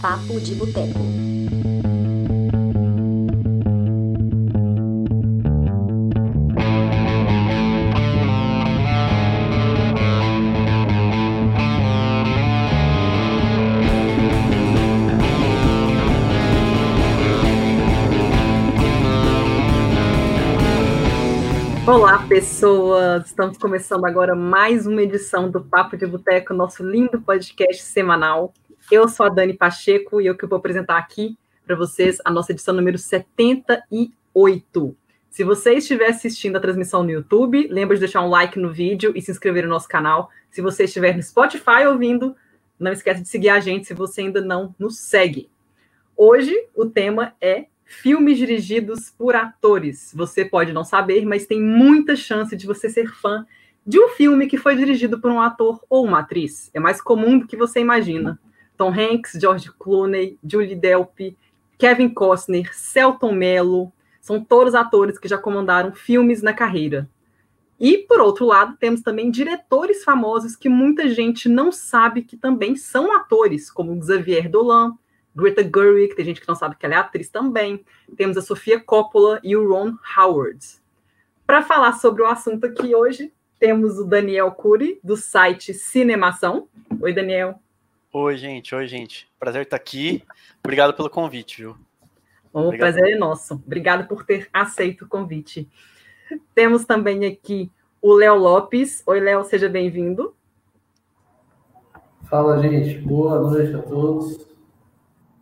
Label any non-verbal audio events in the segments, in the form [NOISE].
Papo de Boteco. Olá, pessoas! Estamos começando agora mais uma edição do Papo de Boteco, nosso lindo podcast semanal. Eu sou a Dani Pacheco e eu que vou apresentar aqui para vocês a nossa edição número 78. Se você estiver assistindo a transmissão no YouTube, lembra de deixar um like no vídeo e se inscrever no nosso canal. Se você estiver no Spotify ouvindo, não esquece de seguir a gente se você ainda não nos segue. Hoje o tema é filmes dirigidos por atores. Você pode não saber, mas tem muita chance de você ser fã de um filme que foi dirigido por um ator ou uma atriz. É mais comum do que você imagina. Tom Hanks, George Clooney, Julie Delpy, Kevin Costner, Celton Mello, são todos atores que já comandaram filmes na carreira. E, por outro lado, temos também diretores famosos que muita gente não sabe que também são atores, como Xavier Dolan, Greta Gerwig, tem gente que não sabe que ela é atriz também. Temos a Sofia Coppola e o Ron Howard. Para falar sobre o assunto aqui hoje, temos o Daniel Cury, do site Cinemação. Oi, Daniel. Oi, gente. Oi, gente. Prazer estar aqui. Obrigado pelo convite, viu? O Obrigado. prazer é nosso. Obrigado por ter aceito o convite. Temos também aqui o Léo Lopes. Oi, Léo, seja bem-vindo. Fala, gente. Boa noite a todos.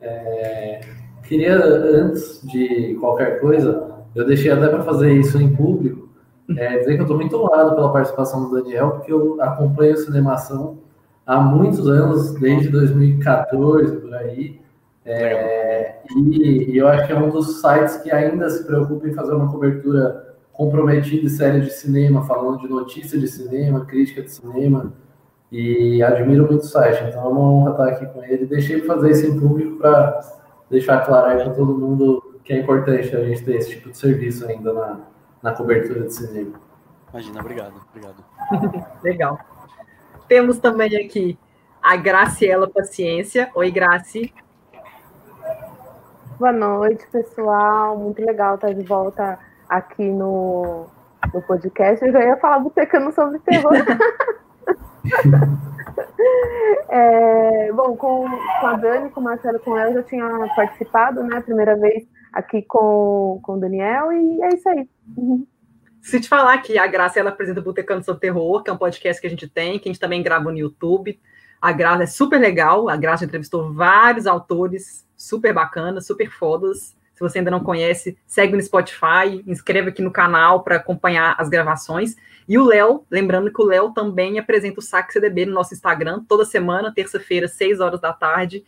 É, queria, antes de qualquer coisa, eu deixei até para fazer isso em público, é, dizer que eu estou muito honrado pela participação do Daniel, porque eu acompanho a cinemação há muitos anos, desde 2014, por aí. É, e, e, eu acho que é um dos sites que ainda se preocupa em fazer uma cobertura comprometida e séria de cinema, falando de notícia de cinema, crítica de cinema e admiro muito o site, então é uma honra estar aqui com ele. Deixei de fazer isso em público para deixar claro aí para todo mundo que é importante a gente ter esse tipo de serviço ainda na, na cobertura de cinema. Imagina, obrigado, obrigado. [LAUGHS] Legal. Temos também aqui a Graciela Paciência. Oi, Graci. Boa noite, pessoal. Muito legal estar de volta aqui no, no podcast. Eu já ia falar botecando sobre terror. [LAUGHS] é, bom, com, com a Dani, com o Marcelo, com ela, eu já tinha participado, né? Primeira vez aqui com, com o Daniel, e é isso aí. Uhum. Se te falar que a Graça ela apresenta o Botecando sobre Terror, que é um podcast que a gente tem, que a gente também grava no YouTube. A Graça é super legal, a Graça entrevistou vários autores super bacanas, super fodas. Se você ainda não conhece, segue no Spotify, inscreve aqui no canal para acompanhar as gravações. E o Léo, lembrando que o Léo também apresenta o Saque CDB no nosso Instagram, toda semana, terça-feira, 6 horas da tarde.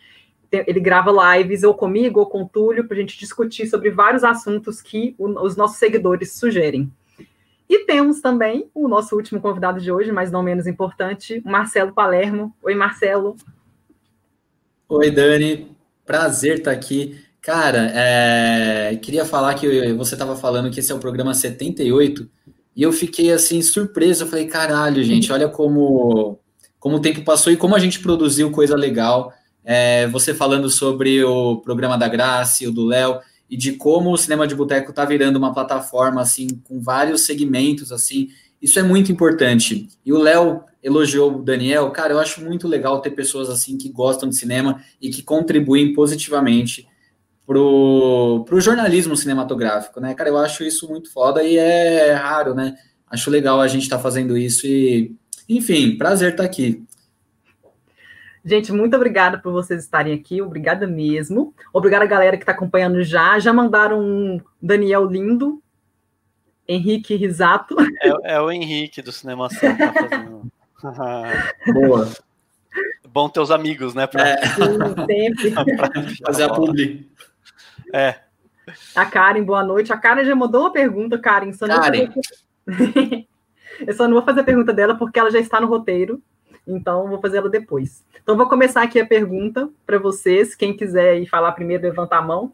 Ele grava lives ou comigo ou com o Túlio para a gente discutir sobre vários assuntos que os nossos seguidores sugerem. E temos também o nosso último convidado de hoje, mas não menos importante, Marcelo Palermo. Oi, Marcelo. Oi, Dani. Prazer estar aqui. Cara, é, queria falar que você estava falando que esse é o programa 78 e eu fiquei assim surpreso. Eu falei, caralho, gente, olha como, como o tempo passou e como a gente produziu coisa legal. É, você falando sobre o programa da Graça e o do Léo e de como o cinema de boteco está virando uma plataforma assim com vários segmentos assim. Isso é muito importante. E o Léo elogiou o Daniel. Cara, eu acho muito legal ter pessoas assim que gostam de cinema e que contribuem positivamente pro, pro jornalismo cinematográfico, né? Cara, eu acho isso muito foda e é raro, né? Acho legal a gente estar tá fazendo isso e, enfim, prazer estar tá aqui. Gente, muito obrigada por vocês estarem aqui, obrigada mesmo. Obrigada a galera que está acompanhando já. Já mandaram um Daniel lindo, Henrique Risato. É, é o Henrique do Cinema Santa tá fazendo. [LAUGHS] Boa. Bom ter os amigos, né? Pra... É. Sim, sempre. [LAUGHS] Fazer a publi. É. A Karen, boa noite. A Karen já mandou uma pergunta, Karen. Só Karen. [LAUGHS] eu só não vou fazer a pergunta dela porque ela já está no roteiro. Então, vou fazer ela depois. Então, vou começar aqui a pergunta para vocês. Quem quiser ir falar primeiro, levanta a mão.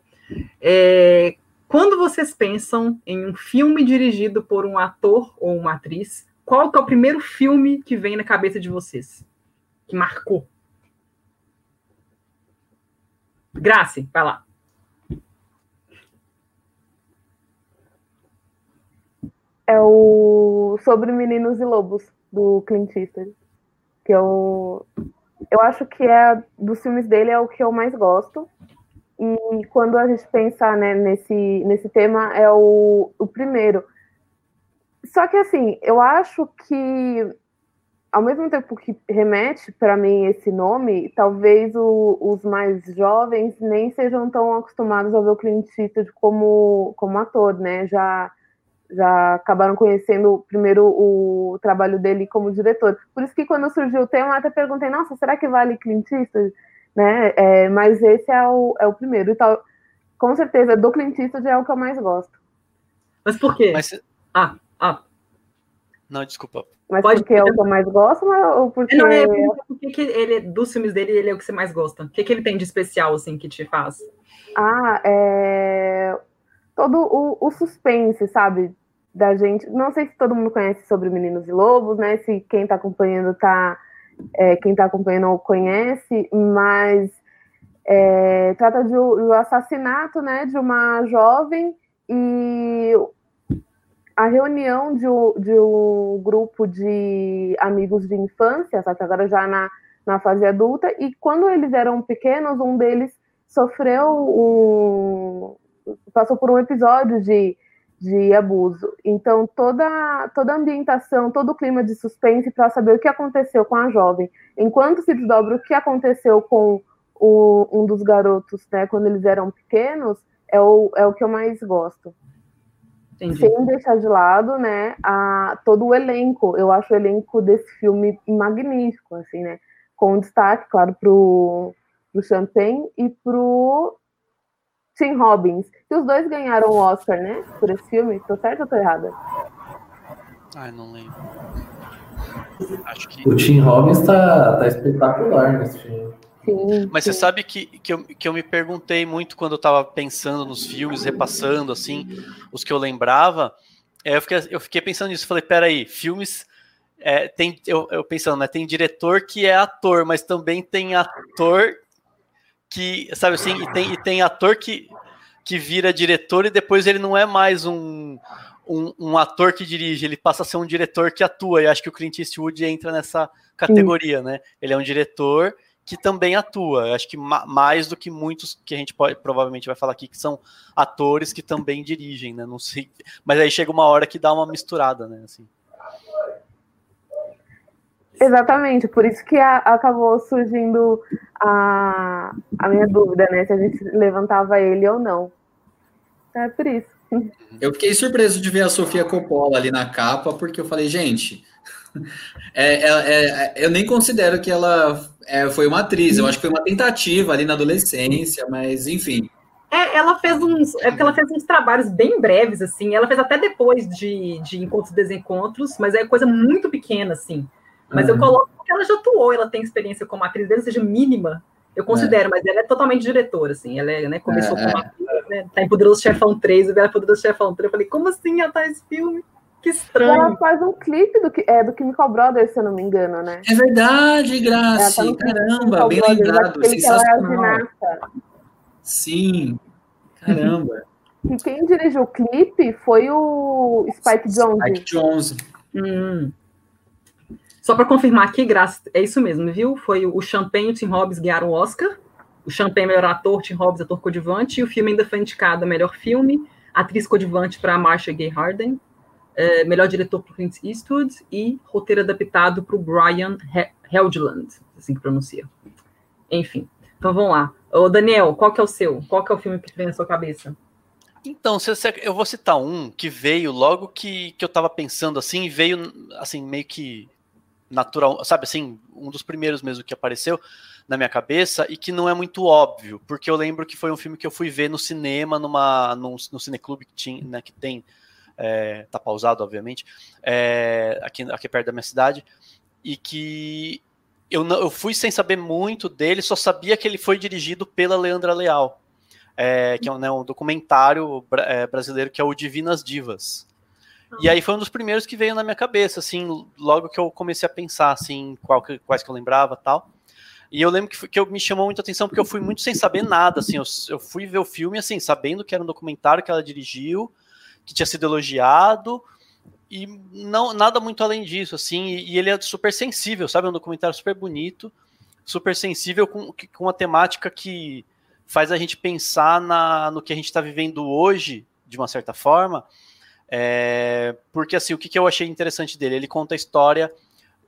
É, quando vocês pensam em um filme dirigido por um ator ou uma atriz, qual que é o primeiro filme que vem na cabeça de vocês? Que marcou? Grace, vai lá. É o Sobre Meninos e Lobos, do Clint Eastwood. Que eu, eu acho que é dos filmes dele é o que eu mais gosto. E quando a gente pensa né, nesse, nesse tema, é o, o primeiro. Só que assim, eu acho que ao mesmo tempo que remete para mim esse nome, talvez o, os mais jovens nem sejam tão acostumados a ver o Clint Eastwood como, como ator, né? Já, já acabaram conhecendo primeiro o trabalho dele como diretor. Por isso que quando surgiu o tema, eu até perguntei, nossa, será que vale Clint Eastwood? Né? É, mas esse é o, é o primeiro. E tal, com certeza, do Clint Eastwood é o que eu mais gosto. Mas por quê? Mas... Ah, ah. Não, desculpa. Mas Pode porque é o que eu mais gosto, ou porque. Não, é porque que ele, dos filmes dele, ele é o que você mais gosta? O que, que ele tem de especial, assim, que te faz? Ah, é. Todo o, o suspense, sabe? Da gente. Não sei se todo mundo conhece sobre Meninos e Lobos, né? Se quem tá acompanhando tá. É, quem tá acompanhando conhece, mas é, trata de, do assassinato né, de uma jovem e a reunião de um, de um grupo de amigos de infância, só que agora já na, na fase adulta, e quando eles eram pequenos, um deles sofreu um. passou por um episódio de, de abuso. Então, toda, toda a ambientação, todo o clima de suspense para saber o que aconteceu com a jovem. Enquanto se desdobra o que aconteceu com o, um dos garotos, né, quando eles eram pequenos, é o, é o que eu mais gosto. Entendi. Sem deixar de lado, né, a, todo o elenco. Eu acho o elenco desse filme magnífico, assim, né? Com destaque, claro, pro, pro Champagne e pro Tim Robbins. Que os dois ganharam o Oscar, né? Por esse filme. Tô certo ou tô errada? Ai, não lembro. Acho que... O Tim Robbins tá, tá espetacular nesse filme. Sim, Mas sim. você sabe que, que, eu, que eu me perguntei muito quando eu estava pensando nos filmes, repassando assim, os que eu lembrava. É, eu, fiquei, eu fiquei pensando nisso. Falei, peraí, filmes. É, tem, eu, eu pensando, né? Tem diretor que é ator, mas também tem ator que, sabe assim, e tem, e tem ator que, que vira diretor e depois ele não é mais um, um, um, ator que dirige, ele passa a ser um diretor que atua. E acho que o Clint Eastwood entra nessa categoria, Sim. né? Ele é um diretor que também atua. Acho que mais do que muitos que a gente pode, provavelmente vai falar aqui, que são atores que também dirigem, né? Não sei. Mas aí chega uma hora que dá uma misturada, né? Assim. Exatamente, por isso que a, acabou surgindo a, a minha dúvida, né? Se a gente levantava ele ou não. É por isso. Eu fiquei surpreso de ver a Sofia Coppola ali na capa, porque eu falei, gente, [LAUGHS] é, é, é, eu nem considero que ela é, foi uma atriz, eu acho que foi uma tentativa ali na adolescência, mas enfim. É, ela fez uns, é ela fez uns trabalhos bem breves, assim. Ela fez até depois de, de Encontros e Desencontros, mas é coisa muito pequena, assim. Mas uhum. eu coloco porque ela já atuou, ela tem experiência como atriz, desde seja mínima, eu considero, é. mas ela é totalmente diretora, assim. Ela é, né, começou é, como é. atriz, né? Tá em Poderoso Chefão 3, e ela é Poderoso Chefão 3. Eu falei, como assim ela tá nesse filme? Que estranho. Ela faz um clipe do, é, do Chemical Brothers, se eu não me engano, né? É verdade, Graça. Tá Caramba, bem lembrado. Sensacional. É Sim, caramba. [LAUGHS] E quem dirigiu o clipe foi o Spike Jonze. Spike Jonze. Hum. Só para confirmar aqui, Graça, é isso mesmo, viu? Foi o Champagne e o Tim Robbins ganharam o Oscar. O Champagne melhor ator, Tim Robbins ator coadjuvante. E o filme ainda foi indicado a melhor filme. Atriz coadjuvante para Marcia Gay Harden é, melhor diretor para Clint Eastwood e roteiro adaptado para o Brian Heldland, assim que pronuncia. Enfim, então vamos lá. Ô, Daniel, qual que é o seu? Qual que é o filme que vem na sua cabeça? Então, eu vou citar um que veio logo que, que eu estava pensando assim, veio assim, meio que natural, sabe assim, um dos primeiros mesmo que apareceu na minha cabeça e que não é muito óbvio, porque eu lembro que foi um filme que eu fui ver no cinema, numa, no, no cineclube que, tinha, né, que tem é, tá pausado, obviamente, é, aqui, aqui perto da minha cidade, e que eu, não, eu fui sem saber muito dele, só sabia que ele foi dirigido pela Leandra Leal, é, que é um, né, um documentário é, brasileiro que é o Divinas Divas. E aí foi um dos primeiros que veio na minha cabeça, assim, logo que eu comecei a pensar, assim, qual quais que eu lembrava tal. E eu lembro que, que eu me chamou muita atenção porque eu fui muito sem saber nada, assim, eu, eu fui ver o filme, assim, sabendo que era um documentário que ela dirigiu, que tinha sido elogiado, e não nada muito além disso, assim, e, e ele é super sensível, sabe, é um documentário super bonito, super sensível com, com uma temática que faz a gente pensar na, no que a gente está vivendo hoje, de uma certa forma, é, porque assim, o que, que eu achei interessante dele? Ele conta a história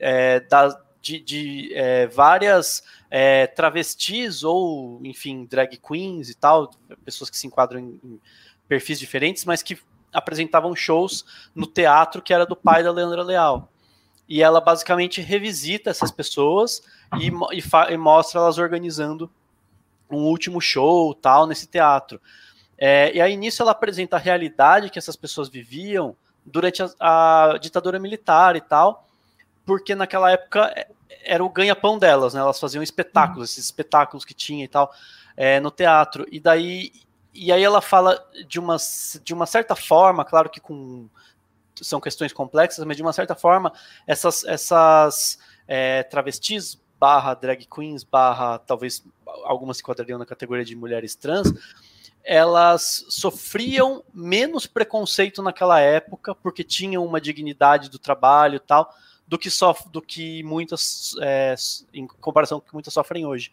é, da, de, de é, várias é, travestis ou, enfim, drag queens e tal, pessoas que se enquadram em, em, perfis diferentes, mas que apresentavam shows no teatro que era do pai da Leandra Leal. E ela basicamente revisita essas pessoas e, e, e mostra elas organizando um último show tal nesse teatro. É, e aí nisso ela apresenta a realidade que essas pessoas viviam durante a, a ditadura militar e tal, porque naquela época é, era o ganha-pão delas, né? Elas faziam espetáculos, uhum. esses espetáculos que tinha e tal, é, no teatro. E daí, e aí ela fala de uma, de uma certa forma, claro que com são questões complexas, mas de uma certa forma essas, essas é, travestis barra drag queens barra talvez algumas se enquadrariam na categoria de mulheres trans, elas sofriam menos preconceito naquela época porque tinham uma dignidade do trabalho e tal do que, sof do que muitas, é, em comparação com que muitas sofrem hoje.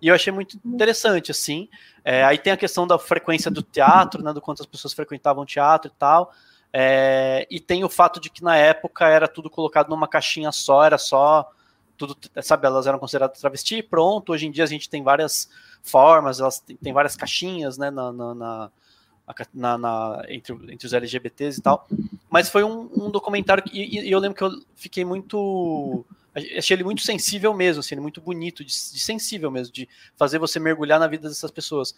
E eu achei muito interessante, assim. É, aí tem a questão da frequência do teatro, né, do quanto as pessoas frequentavam teatro e tal. É, e tem o fato de que na época era tudo colocado numa caixinha só, era só tudo, sabe, elas eram consideradas travesti, pronto. Hoje em dia a gente tem várias formas, elas têm várias caixinhas, né, na, na, na na, entre, entre os LGBTs e tal. Mas foi um, um documentário que, e, e, eu lembro que eu fiquei muito. Achei ele muito sensível mesmo, assim, muito bonito, de, de, sensível mesmo, de fazer você mergulhar na vida dessas pessoas.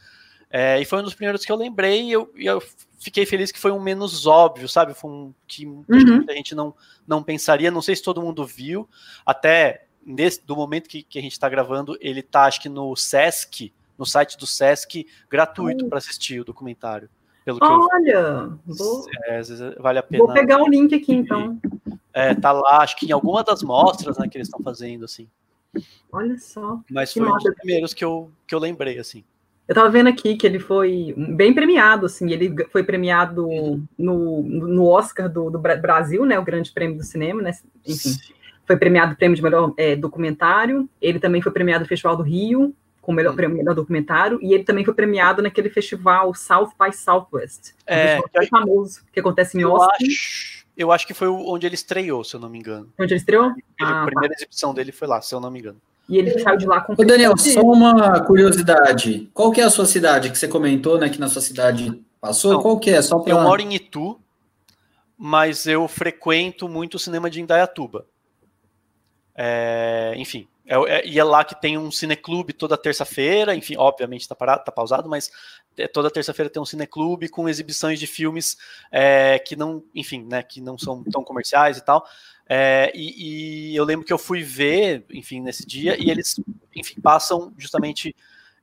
É, e foi um dos primeiros que eu lembrei e eu, eu, fiquei feliz que foi um menos óbvio, sabe? Foi um que uhum. a gente não, não pensaria. Não sei se todo mundo viu, até nesse, do momento que, que a gente está gravando, ele tá, acho que no Sesc, no site do Sesc, gratuito uhum. para assistir o documentário. Pelo Olha, vou, é, vale a pena. Vou pegar o link aqui então. É, tá lá, acho que em alguma das mostras né, que eles estão fazendo, assim. Olha só. Mas foi um dos primeiros que eu, que eu lembrei, assim. Eu tava vendo aqui que ele foi bem premiado, assim, ele foi premiado no, no Oscar do, do Brasil, né, o grande prêmio do cinema, né, enfim, Sim. Foi premiado o prêmio de melhor é, documentário, ele também foi premiado no Festival do Rio, com o melhor, hum. melhor documentário, e ele também foi premiado naquele festival South by Southwest, é, um famoso, que acontece em eu Austin. Acho, eu acho que foi onde ele estreou, se eu não me engano. Onde ele estreou? Ele, ah, a primeira tá. exibição dele foi lá, se eu não me engano. E ele saiu de lá com. Ô, Daniel, só uma curiosidade. Qual que é a sua cidade? Que você comentou, né? Que na sua cidade passou. Não, Qual que é? Só pra... Eu moro em Itu, mas eu frequento muito o cinema de Indaiatuba. É, enfim, é, é, e é lá que tem um cineclube toda terça-feira, enfim, obviamente está parado, tá pausado, mas é, toda terça-feira tem um cineclube com exibições de filmes é, que não, enfim, né, que não são tão comerciais e tal. É, e, e, eu lembro que eu fui ver, enfim, nesse dia, e eles, enfim, passam justamente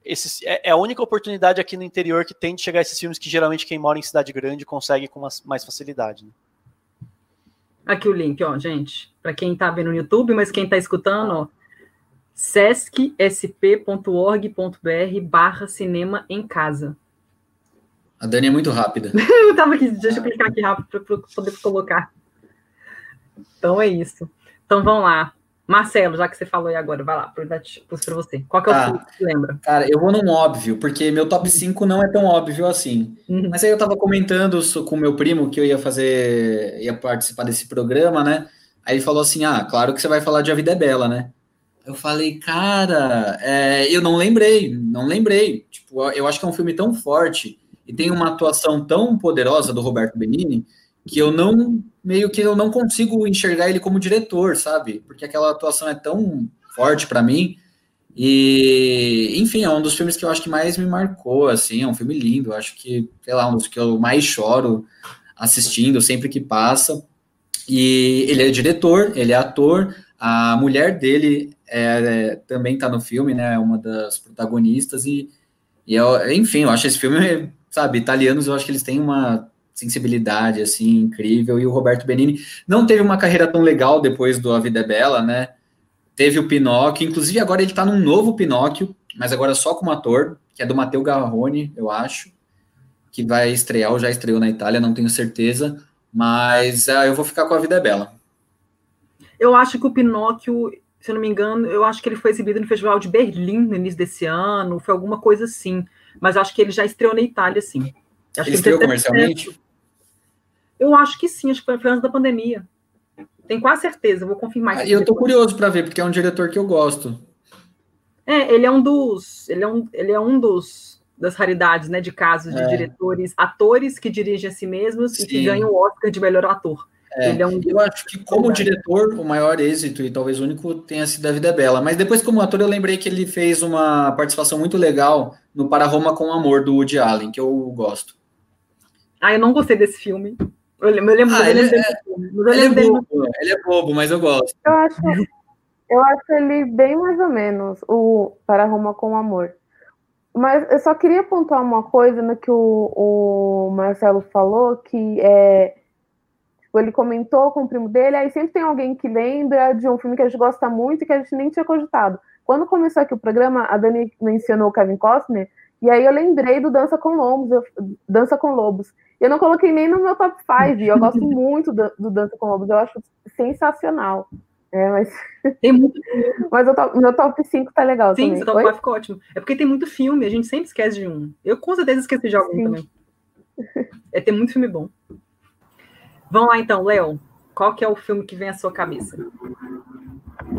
esses, é, é, a única oportunidade aqui no interior que tem de chegar esses filmes que geralmente quem mora em cidade grande consegue com mais facilidade. Né? Aqui o link, ó, gente, para quem está vendo no YouTube, mas quem está escutando, ó, sescsp.org.br barra cinema em casa. A Dani é muito rápida. [LAUGHS] eu tava aqui, deixa eu clicar aqui rápido para poder colocar. Então é isso. Então vamos lá. Marcelo, já que você falou aí agora, vai lá, para você. Qual que é o tá. que lembra? Cara, eu vou num óbvio, porque meu top 5 não é tão óbvio assim. Uhum. Mas aí eu tava comentando com meu primo que eu ia fazer, ia participar desse programa, né? Aí ele falou assim: ah, claro que você vai falar de A Vida é Bela, né? Eu falei, cara, é, eu não lembrei, não lembrei. Tipo, eu acho que é um filme tão forte e tem uma atuação tão poderosa do Roberto Benini que eu não, meio que eu não consigo enxergar ele como diretor, sabe? Porque aquela atuação é tão forte para mim. E, enfim, é um dos filmes que eu acho que mais me marcou, assim, é um filme lindo, eu acho que, sei lá, um dos que eu mais choro assistindo sempre que passa. E ele é diretor, ele é ator, a mulher dele é, é, também está no filme, né? É uma das protagonistas e, e eu, enfim, eu acho esse filme, sabe, italianos, eu acho que eles têm uma sensibilidade assim incrível e o Roberto Benini não teve uma carreira tão legal depois do A Vida é Bela, né? teve o Pinóquio, inclusive agora ele tá num novo Pinóquio, mas agora só como ator, que é do Matteo Garrone, eu acho, que vai estrear, ou já estreou na Itália, não tenho certeza, mas uh, eu vou ficar com A Vida é Bela. Eu acho que o Pinóquio, se eu não me engano, eu acho que ele foi exibido no Festival de Berlim no início desse ano, foi alguma coisa assim, mas acho que ele já estreou na Itália, sim. Acho ele estreou comercialmente? Eu acho que sim, acho que foi antes da pandemia. Tenho quase certeza, vou confirmar. Ah, eu tô curioso para ver, porque é um diretor que eu gosto. É, ele é um dos. Ele é um, ele é um dos das raridades, né? De casos de é. diretores, atores que dirigem a si mesmos Sim. e que ganham o Oscar de melhor ator. É, é um... Eu acho que como diretor, o maior êxito, e talvez o único, tenha sido a Vida é Bela. Mas depois, como ator, eu lembrei que ele fez uma participação muito legal no Para Roma com Amor, do Woody Allen, que eu gosto. Ah, eu não gostei desse filme. Eu lembro, eu lembro, ah, ele, é, ele, é bobo, ele é bobo, mas eu gosto. Eu acho, eu acho ele bem mais ou menos, o Para Roma com Amor. Mas eu só queria pontuar uma coisa no que o, o Marcelo falou, que é tipo, ele comentou com o primo dele, aí sempre tem alguém que lembra de um filme que a gente gosta muito e que a gente nem tinha cogitado. Quando começou aqui o programa, a Dani mencionou o Kevin Costner, e aí eu lembrei do Dança com Lobos, eu, Dança com Lobos. Eu não coloquei nem no meu top 5, eu gosto [LAUGHS] muito do, do, Dança com Lobos, eu acho sensacional. É, mas. [LAUGHS] Tem muito Mas o top, meu top 5 tá legal. Sim, também. seu top 5 ficou ótimo. É porque tem muito filme, a gente sempre esquece de um. Eu com certeza esqueci de algum Sim. também. É ter muito filme bom. Vamos lá então, Léo. Qual que é o filme que vem à sua cabeça?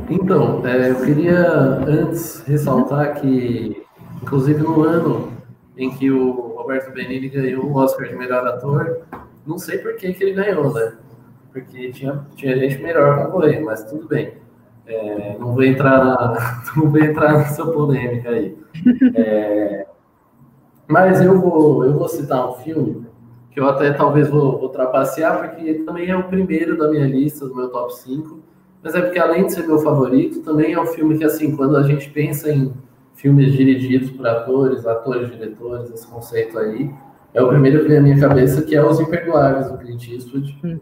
Então, é, eu queria antes ressaltar que Inclusive no ano em que o Roberto Benigni ganhou o Oscar de melhor ator, não sei por que, que ele ganhou, né? Porque tinha, tinha gente melhor concorrendo, mas tudo bem. É, não vou entrar na, [LAUGHS] não vou entrar nessa polêmica aí. É, mas eu vou, eu vou citar um filme que eu até talvez vou, vou trapacear, porque também é o primeiro da minha lista, do meu top 5. Mas é porque, além de ser meu favorito, também é um filme que, assim, quando a gente pensa em filmes dirigidos por atores, atores, diretores, esse conceito aí. É o primeiro que vem à minha cabeça, que é Os Imperdoáveis, do Clint Eastwood. Hum.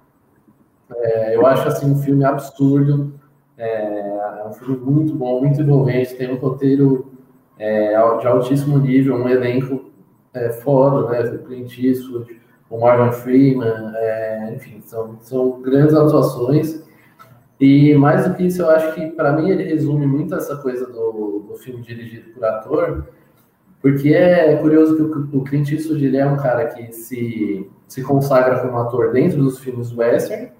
É, eu acho, assim, um filme absurdo, é, é, um filme muito bom, muito envolvente, tem um roteiro é, de altíssimo nível, um elenco é, foda, né, Clint Eastwood, o Morgan Freeman, é, enfim, são, são grandes atuações, e mais do que isso, eu acho que para mim ele resume muito essa coisa do, do filme dirigido por ator, porque é curioso que o, o Clint Eastwood ele é um cara que se, se consagra como ator dentro dos filmes western,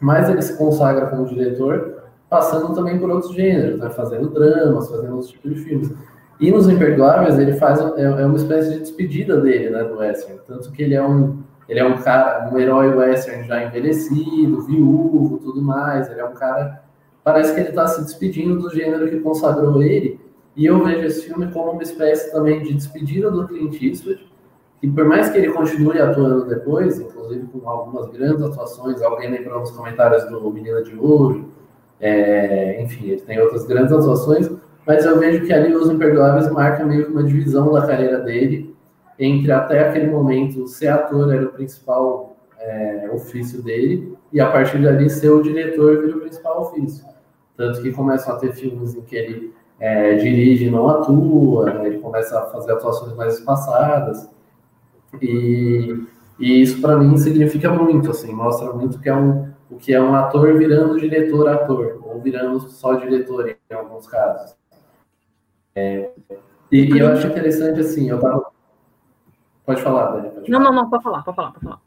mas ele se consagra como diretor passando também por outros gêneros, né? fazendo dramas, fazendo outros tipos de filmes. E nos Imperdoáveis ele faz é, é uma espécie de despedida dele, né, do western, tanto que ele é um ele é um cara, um herói western já envelhecido, viúvo, tudo mais. Ele é um cara. Parece que ele está se despedindo do gênero que consagrou ele. E eu vejo esse filme como uma espécie também de despedida do Clint Eastwood. E por mais que ele continue atuando depois, inclusive com algumas grandes atuações, alguém lembrou nos comentários do Menina de Ouro, é, enfim, ele tem outras grandes atuações, mas eu vejo que ali Os Imperdoáveis marca meio que uma divisão da carreira dele, entre até aquele momento ser ator era o principal é, ofício dele, e a partir dali ser o diretor vira o principal ofício. Tanto que começam a ter filmes em que ele é, dirige e não atua, né? ele começa a fazer atuações mais espaçadas, e, e isso para mim significa muito, assim, mostra muito que é um, o que é um ator virando diretor-ator, ou virando só diretor em alguns casos. É, e, e, eu acho interessante, assim, eu tava Pode falar, Dani. Pode não, falar. não, não, pode falar, pode falar, pode falar.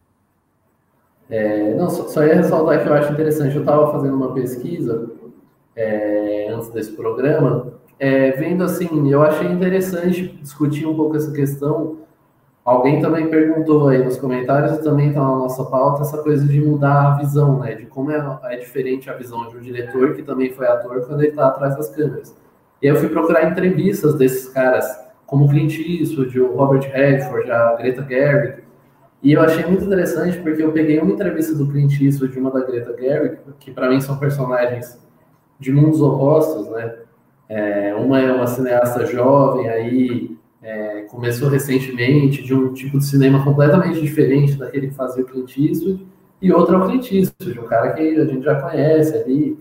É, não, só, só, ia ressaltar que eu acho interessante. Eu estava fazendo uma pesquisa é, antes desse programa, é, vendo assim, eu achei interessante discutir um pouco essa questão. Alguém também perguntou aí nos comentários e também está na nossa pauta essa coisa de mudar a visão, né? De como é, é diferente a visão de um diretor que também foi ator quando ele está atrás das câmeras. E eu fui procurar entrevistas desses caras como Clint Eastwood, o Robert Redford, a Greta Gerwig. E eu achei muito interessante porque eu peguei uma entrevista do Clint Eastwood e uma da Greta Gerwig, que para mim são personagens de mundos opostos, né? É, uma é uma cineasta jovem, aí é, começou recentemente de um tipo de cinema completamente diferente daquele que fazia o Clint Eastwood, e outra é o Clint Eastwood, um cara que a gente já conhece ali,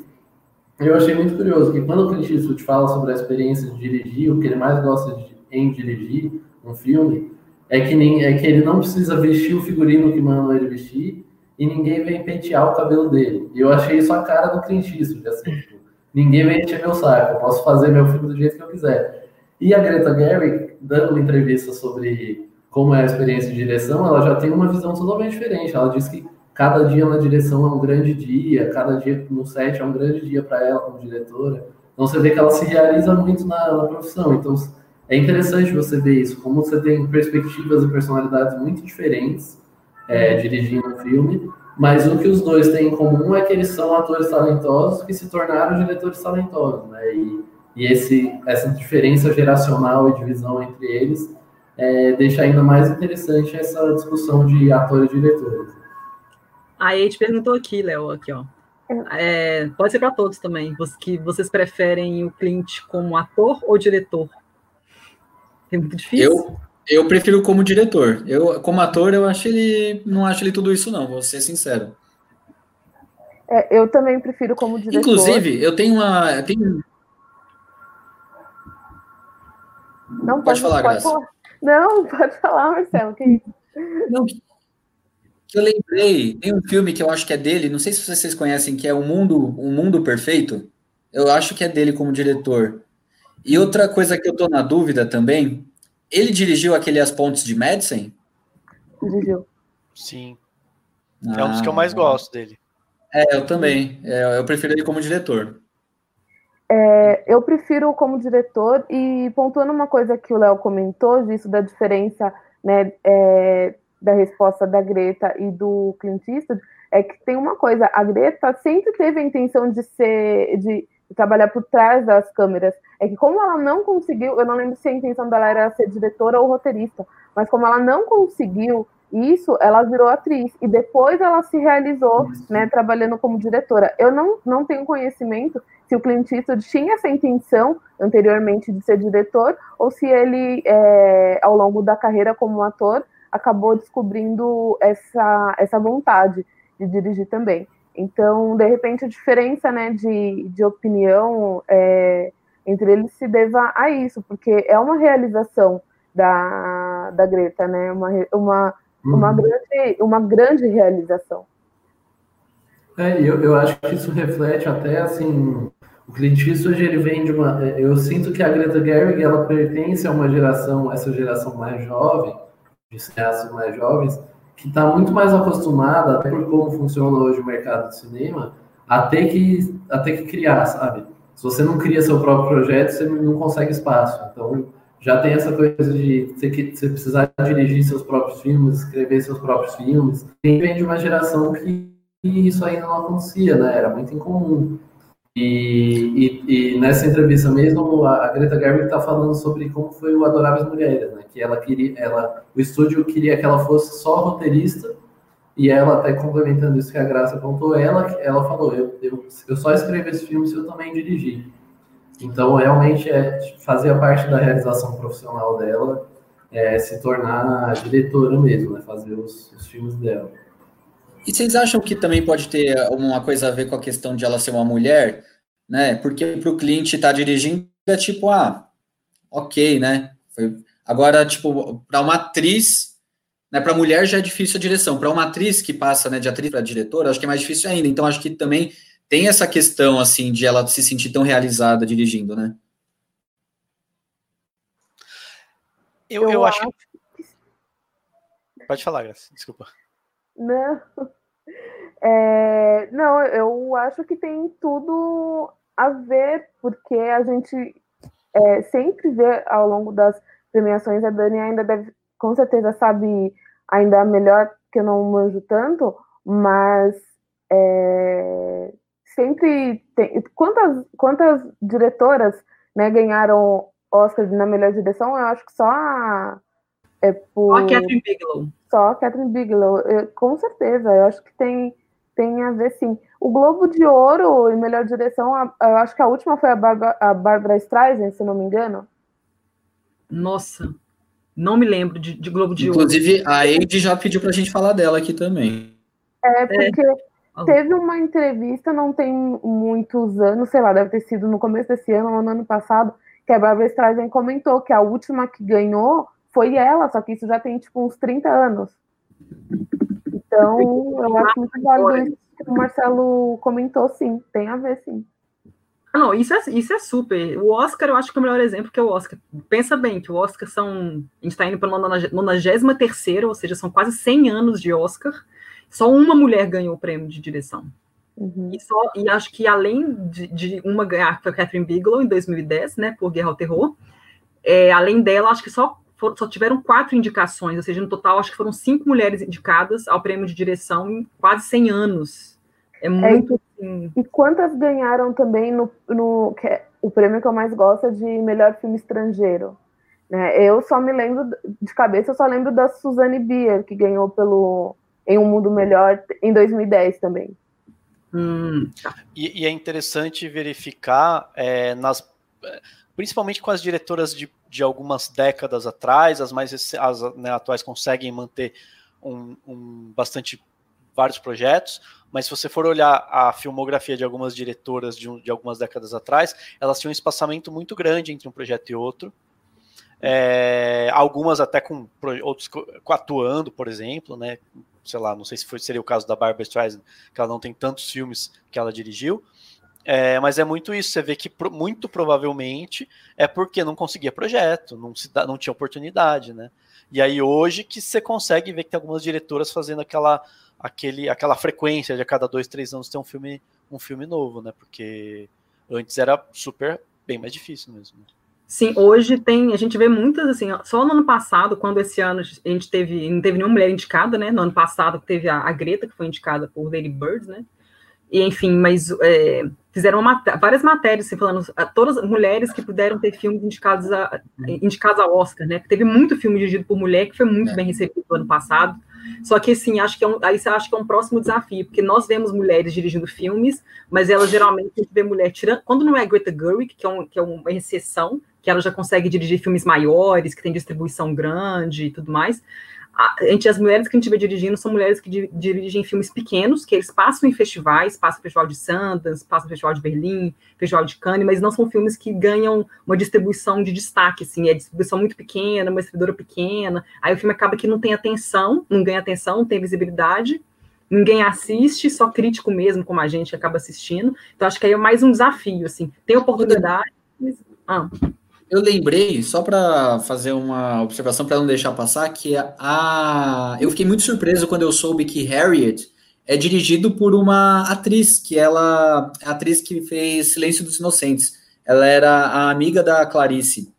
eu achei muito curioso que quando o Clint Eastwood fala sobre a experiência de dirigir, o que ele mais gosta de, em dirigir um filme é que, nem, é que ele não precisa vestir o figurino que mandam ele vestir e ninguém vem pentear o cabelo dele. E eu achei isso a cara do Eastwood, assim, tipo, ninguém vem encher meu saco, eu posso fazer meu filme do jeito que eu quiser. E a Greta Gerwig, dando uma entrevista sobre como é a experiência de direção, ela já tem uma visão totalmente diferente. Ela diz que cada dia na direção é um grande dia, cada dia no set é um grande dia para ela como diretora. Então você vê que ela se realiza muito na, na, profissão. Então é interessante você ver isso, como você tem perspectivas e personalidades muito diferentes é, dirigindo um filme, mas o que os dois têm em comum é que eles são atores talentosos que se tornaram diretores talentosos, né? E, e esse, essa diferença geracional e de visão entre eles é, deixa ainda mais interessante essa discussão de atores e diretores. Aí a gente perguntou aqui, Léo, aqui, ó. É, pode ser para todos também, que vocês preferem o Clint como ator ou diretor? É muito difícil. Eu, eu prefiro como diretor. Eu, como ator, eu acho ele. Não acho ele tudo isso, não, vou ser sincero. É, eu também prefiro como diretor. Inclusive, eu tenho uma. Eu tenho... Não, pode, pode falar, pode Graça. Falar. Não, pode falar, Marcelo, que isso. Não, eu lembrei, tem um filme que eu acho que é dele, não sei se vocês conhecem, que é O Mundo, o Mundo Perfeito. Eu acho que é dele como diretor. E outra coisa que eu tô na dúvida também, ele dirigiu aquele As Pontes de Madison? Dirigiu. Sim. Ah, é um dos que eu mais gosto dele. É, eu também. É, eu prefiro ele como diretor. É, eu prefiro como diretor e pontuando uma coisa que o Léo comentou, disso da diferença né, é, da resposta da Greta e do Clint Eastwood é que tem uma coisa, a Greta sempre teve a intenção de ser, de trabalhar por trás das câmeras. É que como ela não conseguiu, eu não lembro se a intenção dela era ser diretora ou roteirista, mas como ela não conseguiu isso, ela virou atriz e depois ela se realizou, né, trabalhando como diretora. Eu não, não tenho conhecimento se o Clint Eastwood tinha essa intenção anteriormente de ser diretor ou se ele, é, ao longo da carreira como ator, acabou descobrindo essa, essa vontade de dirigir também. Então, de repente, a diferença né, de, de opinião é, entre eles se deva a isso, porque é uma realização da, da Greta, né? Uma, uma, uma, uhum. grande, uma grande realização. É, eu, eu acho que isso reflete até assim. O Clint Eastwood ele vem de uma. Eu sinto que a Greta Gerwig ela pertence a uma geração, essa geração mais jovem, de cineastas mais jovens, que está muito mais acostumada, até por como funciona hoje o mercado de cinema, a ter que, a ter que criar, sabe? Se você não cria seu próprio projeto, você não consegue espaço. Então, já tem essa coisa de você, você precisar dirigir seus próprios filmes, escrever seus próprios filmes. Quem vem de uma geração que isso ainda não acontecia, né? Era muito incomum. E, e, e, nessa entrevista mesmo, a, Greta Gerwig está falando sobre como foi o Adoráveis Mulheres, né? Que ela queria, ela, o estúdio queria que ela fosse só roteirista, e ela até complementando isso que a Graça contou, ela, ela falou, eu, eu, eu só escrevo esse filme se eu também dirigir. Então, realmente, é, fazia parte da realização profissional dela é, se tornar diretora mesmo, né? Fazer os, os filmes dela. E vocês acham que também pode ter uma coisa a ver com a questão de ela ser uma mulher, né? Porque para o cliente estar tá dirigindo é tipo, ah, ok, né? Foi... Agora, tipo, para uma atriz, né? Para mulher já é difícil a direção. Para uma atriz que passa, né, de atriz para diretora, acho que é mais difícil ainda. Então, acho que também tem essa questão, assim, de ela se sentir tão realizada dirigindo, né? Eu, eu acho. Pode falar, Graça, desculpa. Não. [LAUGHS] É, não, eu acho que tem tudo a ver, porque a gente é, sempre vê ao longo das premiações, a Dani ainda deve, com certeza sabe ainda melhor que eu não manjo tanto, mas é, sempre tem. Quantas, quantas diretoras né, ganharam Oscar na melhor direção? Eu acho que só a. É por... Só a Catherine Bigelow. Só a Catherine Bigelow, eu, com certeza, eu acho que tem, tem a ver sim. O Globo de Ouro em melhor direção, eu acho que a última foi a Barbara, a Barbara Streisand, se não me engano. Nossa, não me lembro de, de Globo de Inclusive, Ouro. Inclusive, a Eide já pediu para a gente falar dela aqui também. É, porque é. Teve uma entrevista, não tem muitos anos, sei lá, deve ter sido no começo desse ano ou no ano passado, que a Barbara Streisand comentou que a última que ganhou foi ela, só que isso já tem tipo uns 30 anos. Então, eu acho muito válido isso que o Marcelo comentou, sim, tem a ver, sim. Ah, não, isso é, isso é super. O Oscar, eu acho que é o melhor exemplo que é o Oscar. Pensa bem que o Oscar são. A gente está indo para a 93, ou seja, são quase 100 anos de Oscar. Só uma mulher ganhou o prêmio de direção. Uhum. E, só, e acho que além de, de, uma ganhar, que foi a Catherine Bigelow em 2010, né, por Guerra ao Terror, é, além dela, acho que só, for, só tiveram quatro indicações, ou seja, no total, acho que foram cinco mulheres indicadas ao prêmio de direção em quase 100 anos. É, é muito. É, e quantas ganharam também no, no que é, o prêmio que eu mais gosto é de melhor filme estrangeiro? Né? Eu só me lembro de cabeça, eu só lembro da Suzanne Bier, que ganhou pelo Em um Mundo Melhor em 2010 também. Hum. E, e, é interessante verificar é, nas principalmente com as diretoras de, de algumas décadas atrás, as mais as, né, atuais conseguem manter um, um, bastante vários projetos, mas se você for olhar a filmografia de algumas diretoras de, de algumas décadas atrás, elas tinham um espaçamento muito grande entre um projeto e outro. É, algumas até com outros atuando, por exemplo, né? Sei lá, não sei se foi, seria o caso da Barbara Streisand, que ela não tem tantos filmes que ela dirigiu, é, mas é muito isso, você vê que muito provavelmente é porque não conseguia projeto, não, se não tinha oportunidade, né? E aí hoje que você consegue ver que tem algumas diretoras fazendo aquela, aquele, aquela frequência de a cada dois, três anos ter um filme, um filme novo, né? Porque antes era super bem mais difícil mesmo. Né? Sim, hoje tem, a gente vê muitas assim, só no ano passado, quando esse ano a gente teve, não teve nenhuma mulher indicada, né? No ano passado teve a, a Greta, que foi indicada por Lady Bird, né? E enfim, mas é, fizeram várias matérias assim, falando a todas as mulheres que puderam ter filmes indicados, a, indicados ao Oscar, né? Teve muito filme dirigido por mulher que foi muito é. bem recebido no ano passado. Só que assim, acho que é um, aí você acha que é um próximo desafio, porque nós vemos mulheres dirigindo filmes, mas ela geralmente a gente vê mulher tirando. Quando não é Greta Gerwig, que é, um, que é uma exceção, que ela já consegue dirigir filmes maiores, que tem distribuição grande e tudo mais a, gente, as mulheres que a gente vê dirigindo são mulheres que di, dirigem filmes pequenos, que eles passam em festivais, passam no Festival de Sundance, passam no Festival de Berlim, Festival de Cannes, mas não são filmes que ganham uma distribuição de destaque, assim, é distribuição muito pequena, uma distribuidora pequena, aí o filme acaba que não tem atenção, não ganha atenção, não tem visibilidade, ninguém assiste, só crítico mesmo, como a gente acaba assistindo, então acho que aí é mais um desafio, assim, tem oportunidade, mas... Ah eu lembrei, só para fazer uma observação para não deixar passar, que a eu fiquei muito surpreso quando eu soube que Harriet é dirigido por uma atriz, que ela a atriz que fez Silêncio dos Inocentes. Ela era a amiga da Clarice.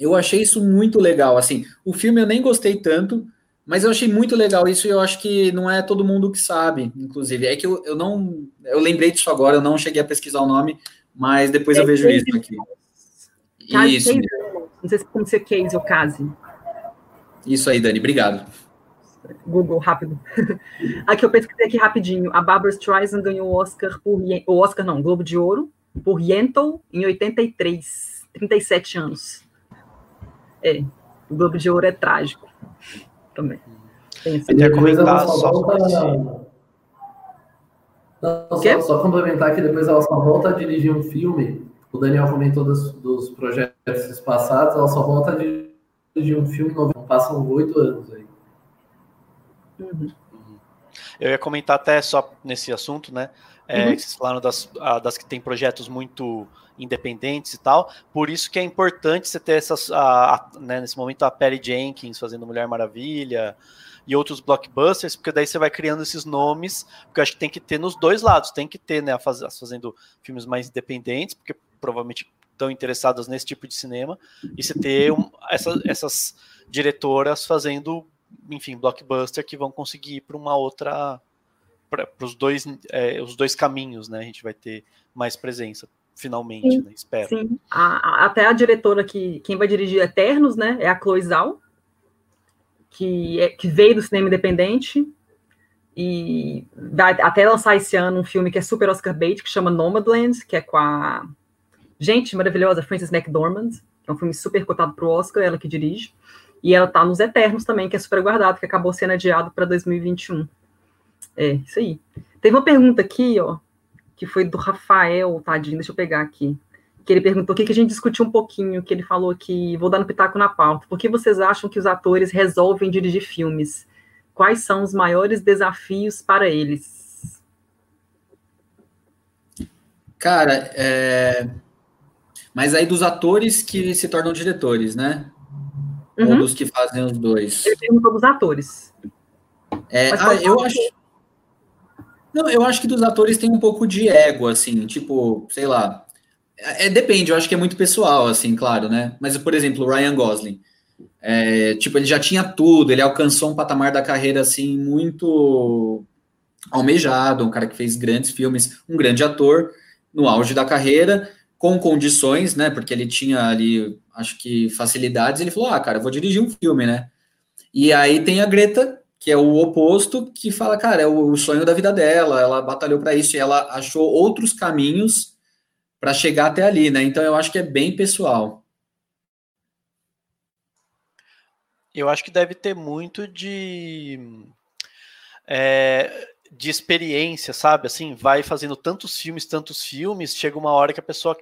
Eu achei isso muito legal, assim. O filme eu nem gostei tanto, mas eu achei muito legal isso e eu acho que não é todo mundo que sabe, inclusive. É que eu, eu não. Eu lembrei disso agora, eu não cheguei a pesquisar o nome, mas depois é eu vejo isso aqui. Case, Isso. Case, não sei se como ser case ou case. Isso aí, Dani, obrigado. Google, rápido. [LAUGHS] aqui eu pesquisei aqui rapidinho. A Barbara Streisand ganhou o Oscar por o Oscar não, Globo de Ouro por Yentl em 83, 37 anos. É, o Globo de Ouro é trágico também. Pensa. Eu comentar só, volta... não, só, só complementar que depois ela só volta a dirigir um filme o Daniel comentou dos, dos projetos passados, ela só volta de, de um filme novo, passam oito anos aí. Uhum. Eu ia comentar até só nesse assunto, né? É, uhum. Vocês falaram das, das que tem projetos muito independentes e tal. Por isso que é importante você ter essas, a, a, né, nesse momento, a Perry Jenkins fazendo Mulher Maravilha e outros blockbusters, porque daí você vai criando esses nomes, porque eu acho que tem que ter nos dois lados, tem que ter, né, faz, fazendo filmes mais independentes, porque provavelmente estão interessadas nesse tipo de cinema, e você ter um, essa, essas diretoras fazendo, enfim, blockbuster que vão conseguir ir para uma outra, para os dois, é, os dois caminhos, né? A gente vai ter mais presença finalmente, sim, né? Espero. Sim. A, a, até a diretora que quem vai dirigir Eternos, né? É a Chloe Zhao, que, é, que veio do cinema independente e vai até lançar esse ano um filme que é super Oscar bait, que chama Nomadland, que é com a gente maravilhosa, Frances McDormand, que é um filme super cotado para o Oscar, ela que dirige. E ela tá nos Eternos também, que é super aguardado, que acabou sendo adiado para 2021. É, isso aí. Teve uma pergunta aqui, ó, que foi do Rafael, tadinho, deixa eu pegar aqui. Que ele perguntou o que, que a gente discutiu um pouquinho, que ele falou aqui, vou dar no pitaco na pauta. Por que vocês acham que os atores resolvem dirigir filmes? Quais são os maiores desafios para eles? Cara, é... mas aí dos atores que se tornam diretores, né? Uhum. Ou dos que fazem os dois? Ele perguntou dos atores. É, ah, eu acho. Não, eu acho que dos atores tem um pouco de ego, assim, tipo, sei lá. É, depende, eu acho que é muito pessoal, assim, claro, né? Mas, por exemplo, o Ryan Gosling. É, tipo, ele já tinha tudo, ele alcançou um patamar da carreira, assim, muito almejado, um cara que fez grandes filmes, um grande ator no auge da carreira, com condições, né? Porque ele tinha ali, acho que facilidades. Ele falou: Ah, cara, vou dirigir um filme, né? E aí tem a Greta, que é o oposto, que fala, cara, é o sonho da vida dela, ela batalhou para isso e ela achou outros caminhos para chegar até ali, né? Então eu acho que é bem pessoal. Eu acho que deve ter muito de é, de experiência, sabe? Assim, vai fazendo tantos filmes, tantos filmes, chega uma hora que a pessoa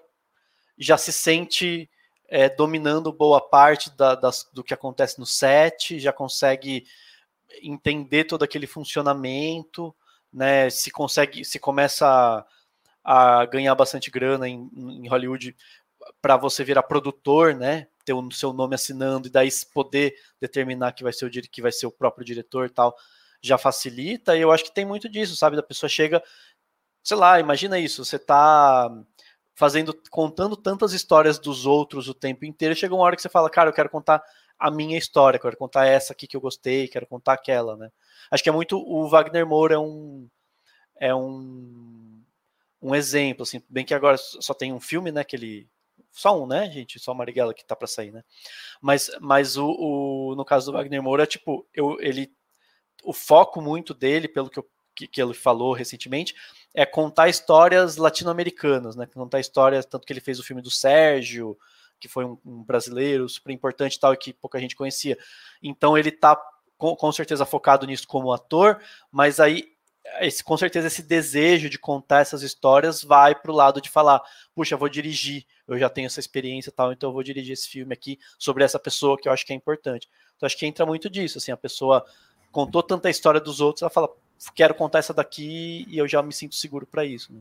já se sente é, dominando boa parte da, das, do que acontece no set, já consegue entender todo aquele funcionamento, né? Se consegue, se começa a, a ganhar bastante grana em, em Hollywood para você virar produtor, né? Ter o seu nome assinando e daí poder determinar que vai ser o que vai ser o próprio diretor e tal, já facilita. E eu acho que tem muito disso, sabe? Da pessoa chega, sei lá, imagina isso, você tá fazendo, contando tantas histórias dos outros o tempo inteiro, chega uma hora que você fala, cara, eu quero contar a minha história, quero contar essa aqui que eu gostei, quero contar aquela, né? Acho que é muito o Wagner Moura é um é um, um exemplo, assim, bem que agora só tem um filme, né, que ele só um, né, gente, só o Marighella que tá para sair, né? Mas mas o, o, no caso do Wagner Moura, tipo, eu ele o foco muito dele, pelo que, eu, que, que ele falou recentemente, é contar histórias latino-americanas, né? Contar histórias, tanto que ele fez o filme do Sérgio, que foi um, um brasileiro super importante e tal, e que pouca gente conhecia. Então ele está com, com, certeza focado nisso como ator, mas aí esse, com certeza esse desejo de contar essas histórias vai para o lado de falar, puxa, vou dirigir, eu já tenho essa experiência e tal, então eu vou dirigir esse filme aqui sobre essa pessoa que eu acho que é importante. Então acho que entra muito disso, assim, a pessoa contou tanta história dos outros, ela fala, quero contar essa daqui e eu já me sinto seguro para isso. Né?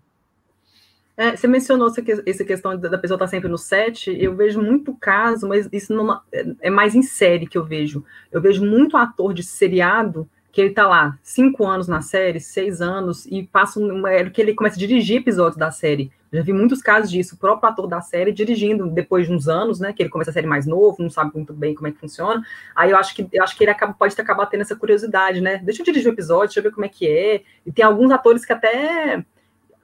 É, você mencionou essa, essa questão da pessoa estar sempre no set, eu vejo muito caso, mas isso numa, é, é mais em série que eu vejo. Eu vejo muito ator de seriado que ele tá lá cinco anos na série, seis anos, e passa um, é, que ele começa a dirigir episódios da série. Já vi muitos casos disso, o próprio ator da série dirigindo depois de uns anos, né? Que ele começa a série mais novo, não sabe muito bem como é que funciona. Aí eu acho que eu acho que ele acaba, pode acabar tendo essa curiosidade, né? Deixa eu dirigir o um episódio, deixa eu ver como é que é. E tem alguns atores que até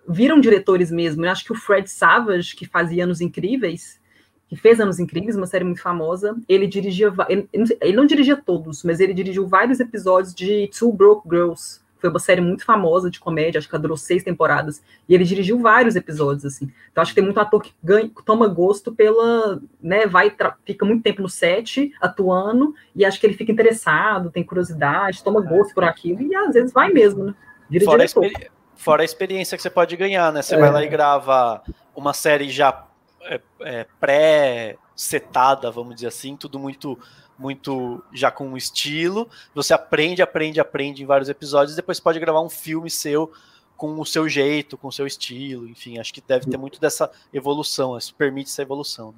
viram diretores mesmo. Eu acho que o Fred Savage, que fazia Anos Incríveis, que fez Anos Incríveis, uma série muito famosa, ele dirigia, ele, ele não dirigia todos, mas ele dirigiu vários episódios de Two Broke Girls. Foi uma série muito famosa de comédia, acho que durou seis temporadas. E ele dirigiu vários episódios, assim. Então acho que tem muito ator que ganha, toma gosto pela. né, vai, fica muito tempo no set, atuando, e acho que ele fica interessado, tem curiosidade, toma gosto por aquilo, e às vezes vai mesmo, né? Fora diretor. Fora a experiência que você pode ganhar, né? Você é. vai lá e grava uma série já é, é, pré-setada, vamos dizer assim, tudo muito muito já com um estilo. Você aprende, aprende, aprende em vários episódios, depois pode gravar um filme seu com o seu jeito, com o seu estilo, enfim, acho que deve ter muito dessa evolução, isso permite essa evolução. Né?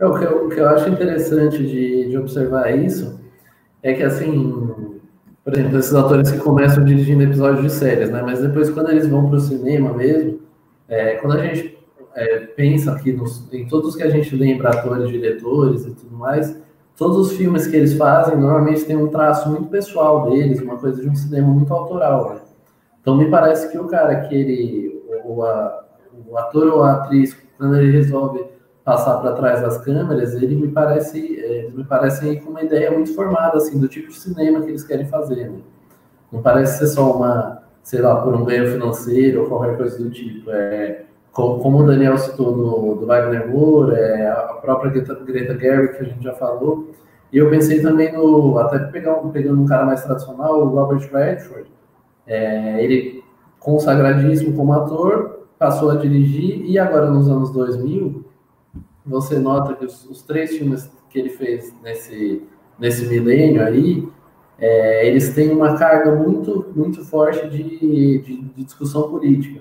É, o, que eu, o que eu acho interessante de, de observar isso é que, assim, por exemplo, esses atores que começam dirigindo episódios de séries, né? Mas depois, quando eles vão para o cinema mesmo, é, quando a gente é, pensa aqui nos, em todos que a gente lembra, atores, diretores e tudo mais, todos os filmes que eles fazem normalmente tem um traço muito pessoal deles, uma coisa de um cinema muito autoral. Né? Então, me parece que o cara que ele, o, a, o ator ou a atriz, quando ele resolve passar para trás das câmeras, ele me parece, é, me parecem com uma ideia muito formada assim do tipo de cinema que eles querem fazer. Né? Não parece ser só uma, sei lá, por um ganho financeiro ou qualquer coisa do tipo. É, como, o Daniel citou do, do Wagner Moore, é, a própria Greta, Greta Gerwig que a gente já falou. E eu pensei também no, até pegar, pegando um cara mais tradicional, o Robert Redford, É, ele, consagradíssimo como ator, passou a dirigir, e agora nos anos 2000, você nota que os, os três filmes que ele fez nesse, nesse milênio aí, é, eles têm uma carga muito, muito forte de, de, de, discussão política.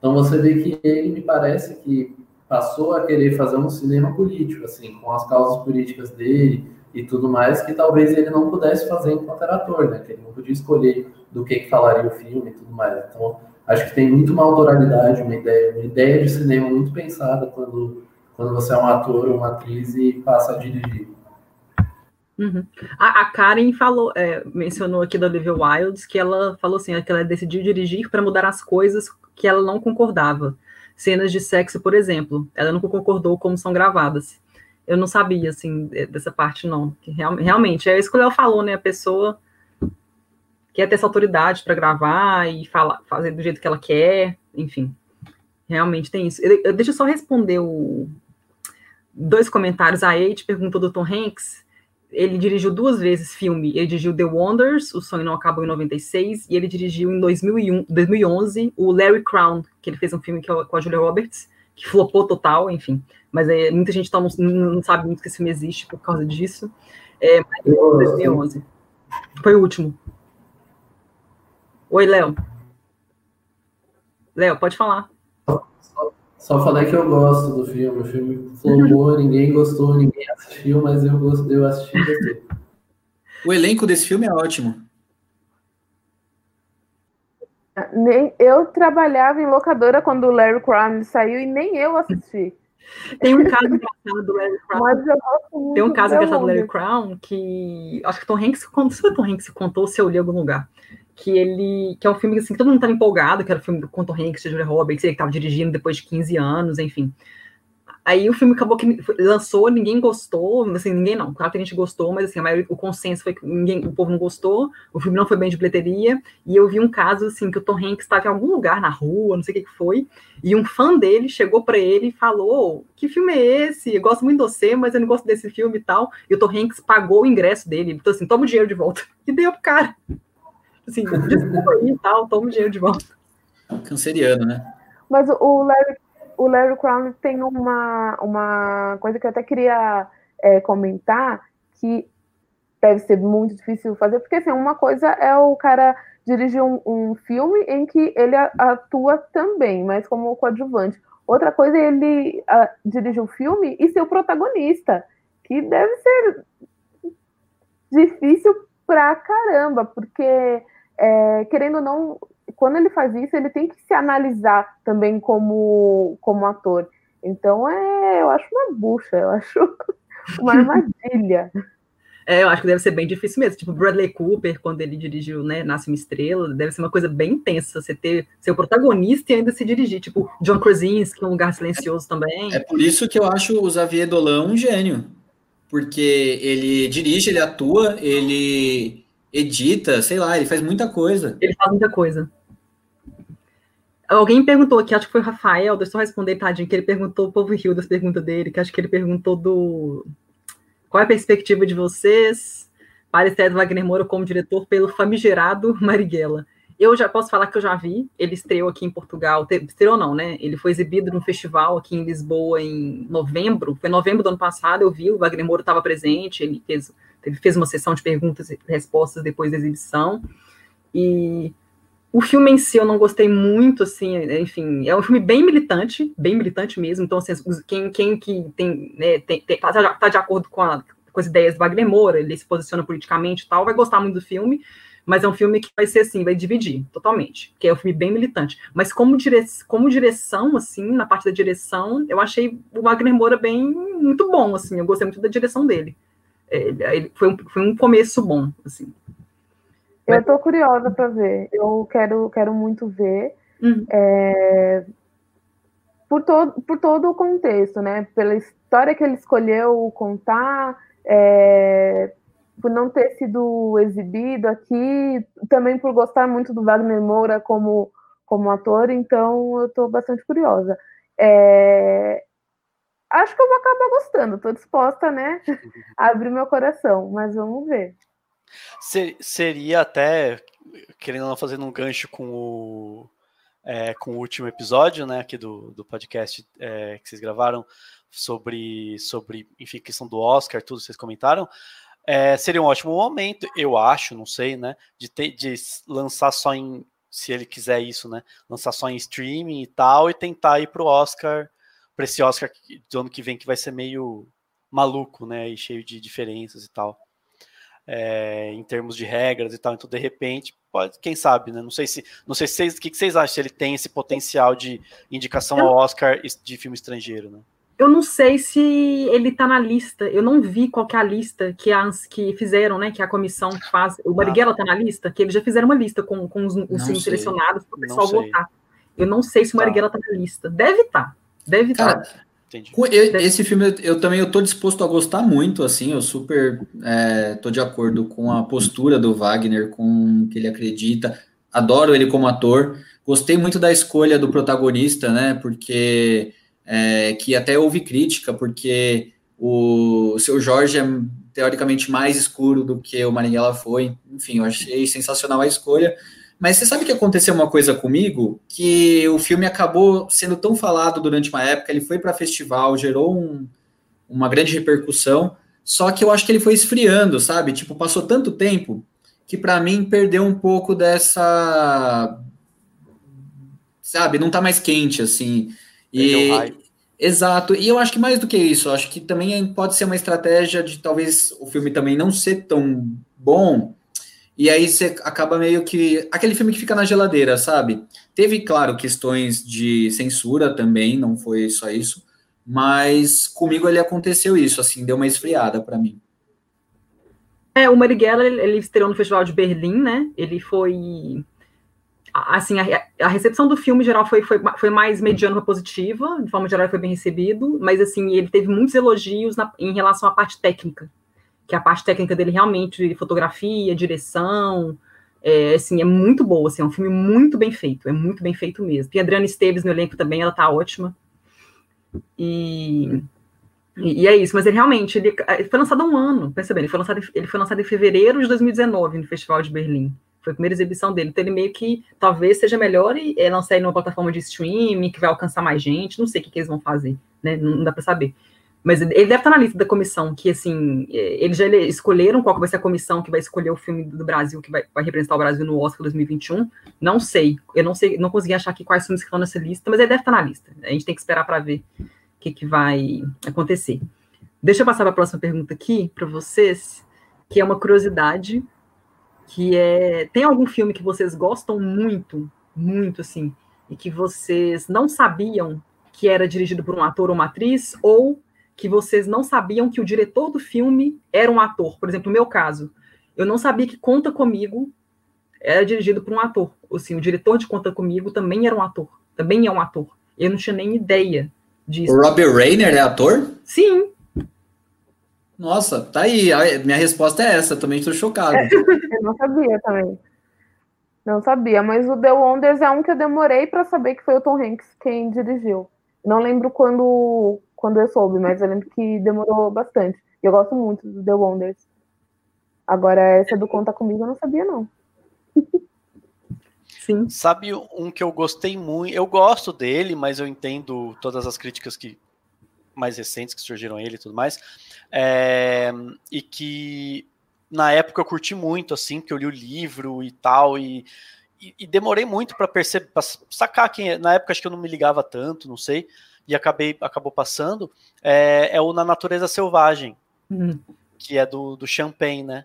Então você vê que ele me parece que passou a querer fazer um cinema político, assim, com as causas políticas dele e tudo mais, que talvez ele não pudesse fazer enquanto era ator, né? Que ele não podia escolher do que, que falaria o filme e tudo mais. Então, acho que tem muito uma autoralidade, uma ideia, uma ideia de cinema muito pensada quando, quando você é um ator ou uma atriz e passa a dirigir. Uhum. A, a, Karen falou, é, mencionou aqui da Olivia Wilde que ela falou assim, que ela decidiu dirigir para mudar as coisas que ela não concordava cenas de sexo, por exemplo. Ela nunca concordou como são gravadas. Eu não sabia, assim, dessa parte, não. Que real, realmente, é isso que o Léo falou, né? A pessoa quer ter essa autoridade para gravar e falar, fazer do jeito que ela quer, enfim. Realmente tem isso. Eu, eu, deixa eu só responder o, dois comentários. A Eight perguntou do Tom Hanks ele dirigiu duas vezes filme. Ele dirigiu The Wonders, O Sonho Não Acabou em 96, e ele dirigiu em 2001, 2011 o Larry Crown, que ele fez um filme é com a Julia Roberts, que flopou total, enfim. Mas é, muita gente tá, não, não, sabe muito que esse filme existe por causa disso. É, mas 2011. Foi o último. Oi, Léo. Léo, pode falar. Só falei que eu gosto do filme. O filme flopou, [LAUGHS] ninguém gostou, ninguém assistiu, mas eu, gosto, eu assisti e gostei. O elenco desse filme é ótimo. Nem, eu trabalhava em locadora quando o Larry Crown saiu e nem eu assisti. Tem um caso engraçado do Larry Crown. Tem um caso engraçado do Larry Crown que acho que Tom Hanks contou, se o Tom Hanks contou se eu li em algum lugar que ele que é um filme assim, que todo mundo estava empolgado, que era o filme do Tom Hanks, Julia Roberts, ele estava dirigindo depois de 15 anos, enfim. Aí o filme acabou que lançou, ninguém gostou, assim, ninguém não, claro que a gente gostou, mas assim, maioria, o consenso foi que ninguém, o povo não gostou, o filme não foi bem de bilheteria, e eu vi um caso, assim, que o Tom Hanks estava em algum lugar na rua, não sei o que, que foi, e um fã dele chegou para ele e falou, que filme é esse? Eu gosto muito de você, mas eu não gosto desse filme e tal, e o Tom Hanks pagou o ingresso dele, então assim, toma o dinheiro de volta, [LAUGHS] e deu pro cara. Assim, desculpa aí e tal, toma o dinheiro de volta. Canceriano, né? Mas o Larry, o Larry Crown tem uma, uma coisa que eu até queria é, comentar, que deve ser muito difícil fazer, porque assim, uma coisa é o cara dirigir um, um filme em que ele atua também, mas como coadjuvante. Outra coisa é ele uh, dirigir um filme e ser o protagonista, que deve ser difícil pra caramba, porque é, querendo ou não, quando ele faz isso, ele tem que se analisar também como, como ator. Então, é, eu acho uma bucha, eu acho [LAUGHS] uma armadilha. É, eu acho que deve ser bem difícil mesmo. Tipo, Bradley Cooper, quando ele dirigiu, né, Nasce uma Estrela, deve ser uma coisa bem intensa, você ter ser o protagonista e ainda se dirigir. Tipo, John Krasinski, Um Lugar Silencioso também. É por isso que eu acho o Xavier Dolan um gênio. Porque ele dirige, ele atua, ele edita, sei lá, ele faz muita coisa. Ele faz muita coisa. Alguém perguntou aqui, acho que foi o Rafael, deixa eu só responder, tadinho, que ele perguntou, o povo riu das perguntas dele, que acho que ele perguntou do... Qual é a perspectiva de vocês para Esther Wagner Moura como diretor pelo famigerado Marighella? Eu já posso falar que eu já vi, ele estreou aqui em Portugal, estreou não, né? Ele foi exibido num festival aqui em Lisboa em novembro, foi novembro do ano passado, eu vi, o Wagner Moura estava presente, ele fez teve, fez uma sessão de perguntas e respostas depois da exibição. E o filme em si eu não gostei muito, assim, enfim, é um filme bem militante, bem militante mesmo. Então, assim, quem, quem que tem, né, tem, tem tá, tá, de acordo com, a, com as ideias do Wagner Moura, ele se posiciona politicamente e tal, vai gostar muito do filme, mas é um filme que vai ser assim, vai dividir totalmente, que é um filme bem militante. Mas como, dire, como direção, assim, na parte da direção, eu achei o Wagner Moura bem muito bom, assim, eu gostei muito da direção dele. É, foi, um, foi um começo bom, assim. Eu estou curiosa para ver. Eu quero, quero muito ver. Uhum. É, por, todo, por todo o contexto, né? Pela história que ele escolheu contar, é, por não ter sido exibido aqui, também por gostar muito do Wagner Moura como, como ator, então eu estou bastante curiosa. É, acho que eu vou acabar gostando. Estou disposta, né, a abrir meu coração, mas vamos ver. Seria até, querendo não fazer um gancho com o, é, com o último episódio, né, aqui do, do podcast é, que vocês gravaram sobre, sobre, enfim, questão do Oscar, tudo vocês comentaram, é, seria um ótimo momento, eu acho, não sei, né, de, ter, de lançar só em, se ele quiser isso, né, lançar só em streaming e tal, e tentar ir pro Oscar, para esse Oscar do ano que vem, que vai ser meio maluco, né, e cheio de diferenças e tal é, em termos de regras e tal. Então, de repente, pode, quem sabe, né? Não sei se, não sei se o que vocês acham se ele tem esse potencial de indicação ao Oscar de filme estrangeiro, né? Eu não sei se ele tá na lista. Eu não vi qual que é a lista que, as, que fizeram, né? Que a comissão faz. O Marighella ah. tá na lista, que eles já fizeram uma lista com, com os, os filmes selecionados para o pessoal votar. Eu não sei se o. Marighella tá. tá na lista. Deve estar. Tá. Deve estar. Tá. Esse filme eu, eu também eu tô disposto a gostar muito, assim, eu super é, tô de acordo com a postura do Wagner, com o que ele acredita. Adoro ele como ator. Gostei muito da escolha do protagonista, né? Porque é, que até houve crítica, porque o, seu Jorge é teoricamente mais escuro do que o Marighella foi. Enfim, eu achei sensacional a escolha. Mas você sabe que aconteceu uma coisa comigo? Que o filme acabou sendo tão falado durante uma época, ele foi para festival, gerou um, uma grande repercussão, só que eu acho que ele foi esfriando, sabe? Tipo, passou tanto tempo que para mim perdeu um pouco dessa. Sabe, não tá mais quente assim. E. Exato, e eu acho que mais do que isso, acho que também pode ser uma estratégia de talvez o filme também não ser tão bom, e aí você acaba meio que. Aquele filme que fica na geladeira, sabe? Teve, claro, questões de censura também, não foi só isso. Mas comigo ele aconteceu isso, assim, deu uma esfriada para mim. É, o Marighella, ele estreou no Festival de Berlim, né? Ele foi. Assim, a, a recepção do filme, em geral, foi, foi, foi mais mediana para positiva, de forma geral, foi bem recebido, mas, assim, ele teve muitos elogios na, em relação à parte técnica que a parte técnica dele realmente, fotografia, direção, é, assim, é muito boa, assim, é um filme muito bem feito, é muito bem feito mesmo. Tem a Adriana Esteves no elenco também, ela tá ótima. E, e, é isso, mas ele realmente, ele, ele foi lançado há um ano, bem, ele foi, lançado, ele foi lançado em fevereiro de 2019 no Festival de Berlim. Foi a primeira exibição dele, então ele meio que talvez seja melhor e é, lançar ele numa plataforma de streaming que vai alcançar mais gente, não sei o que, que eles vão fazer, né? Não, dá para saber. Mas ele deve estar na lista da comissão, que assim, é, eles já escolheram qual vai ser a comissão que vai escolher o filme do Brasil, que vai, vai representar o Brasil no Oscar 2021. Não sei, eu não sei, não consegui achar aqui quais filmes que estão nessa lista, mas ele deve estar na lista. A gente tem que esperar para ver o que, que vai acontecer. Deixa eu passar para a próxima pergunta aqui para vocês, que é uma curiosidade, que é, tem algum filme que vocês gostam muito, muito assim, e que vocês não sabiam que era dirigido por um ator ou uma atriz, ou que vocês não sabiam que o diretor do filme era um ator. Por exemplo, no meu caso, eu não sabia que Conta Comigo era dirigido por um ator. Assim, o diretor de Conta Comigo também era um ator. Também é um ator. Eu não tinha nem ideia disso. O Robbie Rayner é ator? Sim. Nossa, tá aí. A minha resposta é essa. Também estou chocado. [LAUGHS] eu não sabia também. Não sabia, mas o The Wonders é um que eu demorei para saber que foi o Tom Hanks quem dirigiu. Não lembro quando quando eu soube, mas eu lembro que demorou bastante. E eu gosto muito do The Wonders. Agora, essa do Conta Comigo eu não sabia, não. [LAUGHS] Sim. Sabe um que eu gostei muito? Eu gosto dele, mas eu entendo todas as críticas que mais recentes que surgiram a ele e tudo mais. É, e que na época eu curti muito, assim, que eu li o livro e tal, e, e, e demorei muito para perceber, pra sacar quem é. Na época acho que eu não me ligava tanto, não sei e acabei acabou passando, é, é o Na Natureza Selvagem, uhum. que é do, do Champagne, né?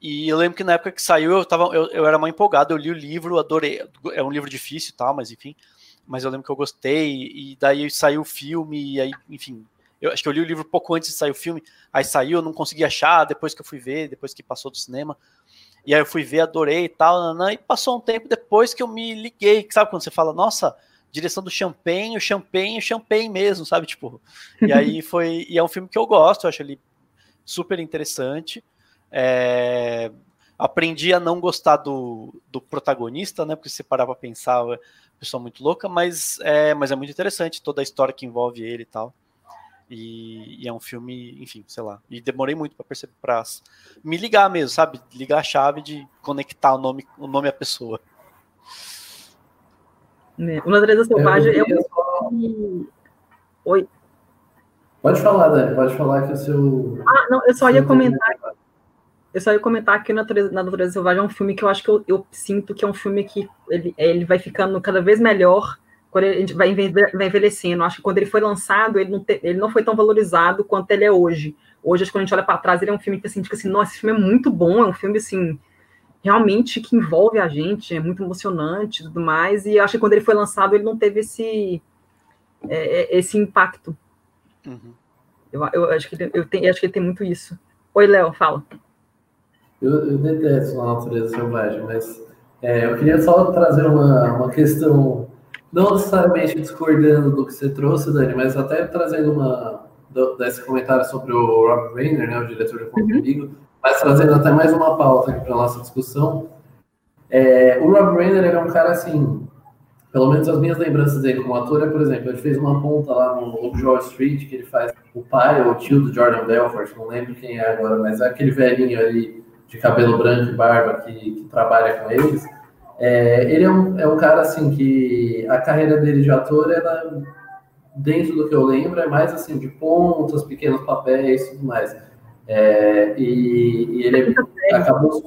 E eu lembro que na época que saiu, eu, tava, eu, eu era mais empolgado, eu li o livro, adorei. É um livro difícil e tal, mas enfim. Mas eu lembro que eu gostei, e daí saiu o filme, e aí, enfim. Eu acho que eu li o livro pouco antes de sair o filme, aí saiu, eu não consegui achar, depois que eu fui ver, depois que passou do cinema. E aí eu fui ver, adorei e tal, e passou um tempo depois que eu me liguei, sabe quando você fala, nossa, direção do Champagne, o Champagne, o Champagne mesmo, sabe? Tipo, [LAUGHS] e aí foi. E é um filme que eu gosto, eu acho ele super interessante. É, aprendi a não gostar do, do protagonista, né? Porque se parar pra pensar, é uma pessoa muito louca, mas é, mas é muito interessante toda a história que envolve ele e tal. E, e, é um filme, enfim, sei lá. E demorei muito para perceber, para me ligar mesmo, sabe? Ligar a chave de conectar o nome, o nome à pessoa. É, o Natureza Selvagem é um. Oi. Pode falar, Dani, pode falar que o seu. Ah, não, eu só ia comentar. Eu só ia comentar que Natureza, na Natureza Selvagem é um filme que eu acho que eu, eu, sinto que é um filme que ele, ele vai ficando cada vez melhor quando a gente vai envelhecendo. Acho que quando ele foi lançado, ele não, te, ele não foi tão valorizado quanto ele é hoje. Hoje, acho que quando a gente olha para trás, ele é um filme que assim, fica assim, nossa, esse filme é muito bom, é um filme assim, realmente que envolve a gente, é muito emocionante e tudo mais. E acho que quando ele foi lançado, ele não teve esse, é, é esse impacto. Uhum. Eu, eu, acho que eu, tenho, acho que ele tem muito isso. Oi, Léo, fala. Eu, eu detesto a natureza selvagem, mas é, eu queria só trazer uma, uma questão não necessariamente discordando do que você trouxe, Dani, mas até trazendo uma desse comentário sobre o Rob Reiner, né, o diretor do Conto uhum. mas trazendo até mais uma pauta para nossa discussão. É, o Rob Reiner é um cara assim, pelo menos as minhas lembranças dele como ator é, por exemplo, ele fez uma ponta lá no Lobo Wall Street, que ele faz o pai ou o tio do Jordan Belfort, não lembro quem é agora, mas é aquele velhinho ali de cabelo branco e barba que, que trabalha com eles. É, ele é um, é um cara assim que a carreira dele de ator era dentro do que eu lembro é mais assim de pontas, pequenos papéis, e tudo mais. É, e, e, ele acabou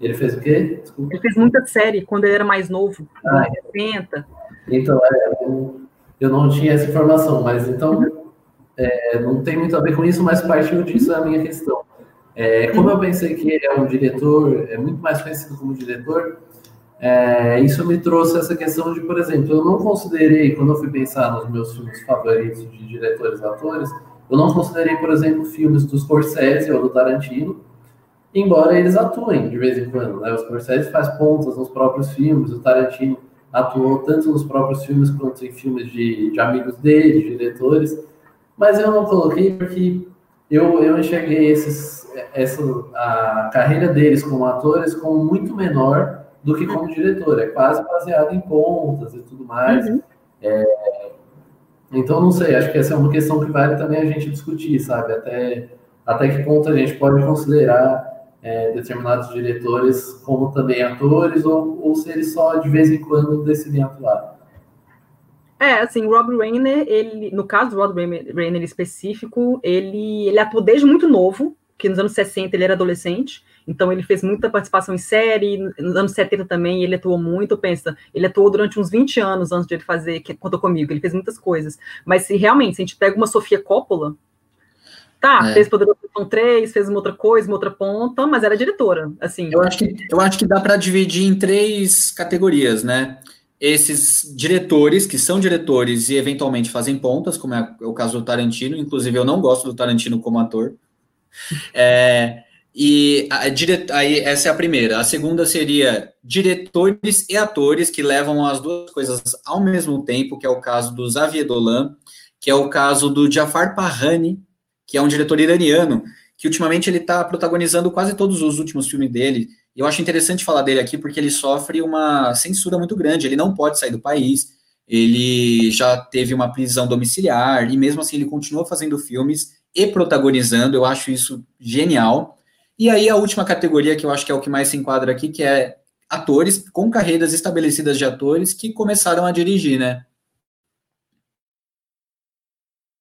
ele fez o quê? Desculpa. Ele fez muita série quando ele era mais novo, ah, 60. Então, é, eu, eu não tinha essa informação, mas então é, não tem muito a ver com isso, mas partiu disso é a minha questão. É, como eu pensei que ele é um diretor, é muito mais conhecido como diretor, é, isso me trouxe essa questão de, por exemplo, eu não considerei, quando eu fui pensar nos meus filmes favoritos de diretores e atores, eu não considerei, por exemplo, filmes do Scorsese ou do Tarantino, embora eles atuem de vez em quando. Né? O Scorsese faz pontas nos próprios filmes, o Tarantino atuou tanto nos próprios filmes quanto em filmes de, de amigos dele, de diretores, mas eu não coloquei porque eu, eu enxerguei esses, essa, a carreira deles como atores como muito menor do que como diretor. É quase baseado em pontas e tudo mais. Uhum. É, então, não sei, acho que essa é uma questão que vale também a gente discutir, sabe? Até, até que ponto a gente pode considerar é, determinados diretores como também atores ou, ou se eles só de vez em quando decidem atuar. É, assim, Rob Reiner, ele, no caso do Rob Reiner específico, ele, ele atuou desde muito novo, que nos anos 60 ele era adolescente, então ele fez muita participação em série, nos anos 70 também ele atuou muito, pensa, ele atuou durante uns 20 anos antes de ele fazer, que contou comigo, ele fez muitas coisas, mas se realmente, se a gente pega uma Sofia Coppola, tá, é. fez Poderoso Chefão 3, fez uma outra coisa, uma outra ponta, mas era diretora, assim. Eu acho que, eu acho que dá para dividir em três categorias, né, esses diretores, que são diretores e eventualmente fazem pontas, como é o caso do Tarantino, inclusive eu não gosto do Tarantino como ator. É, e a, aí essa é a primeira. A segunda seria diretores e atores que levam as duas coisas ao mesmo tempo, que é o caso do Xavier Dolan, que é o caso do Jafar Pahani, que é um diretor iraniano, que ultimamente ele está protagonizando quase todos os últimos filmes dele. Eu acho interessante falar dele aqui porque ele sofre uma censura muito grande. Ele não pode sair do país. Ele já teve uma prisão domiciliar e mesmo assim ele continua fazendo filmes e protagonizando. Eu acho isso genial. E aí a última categoria que eu acho que é o que mais se enquadra aqui, que é atores com carreiras estabelecidas de atores que começaram a dirigir, né?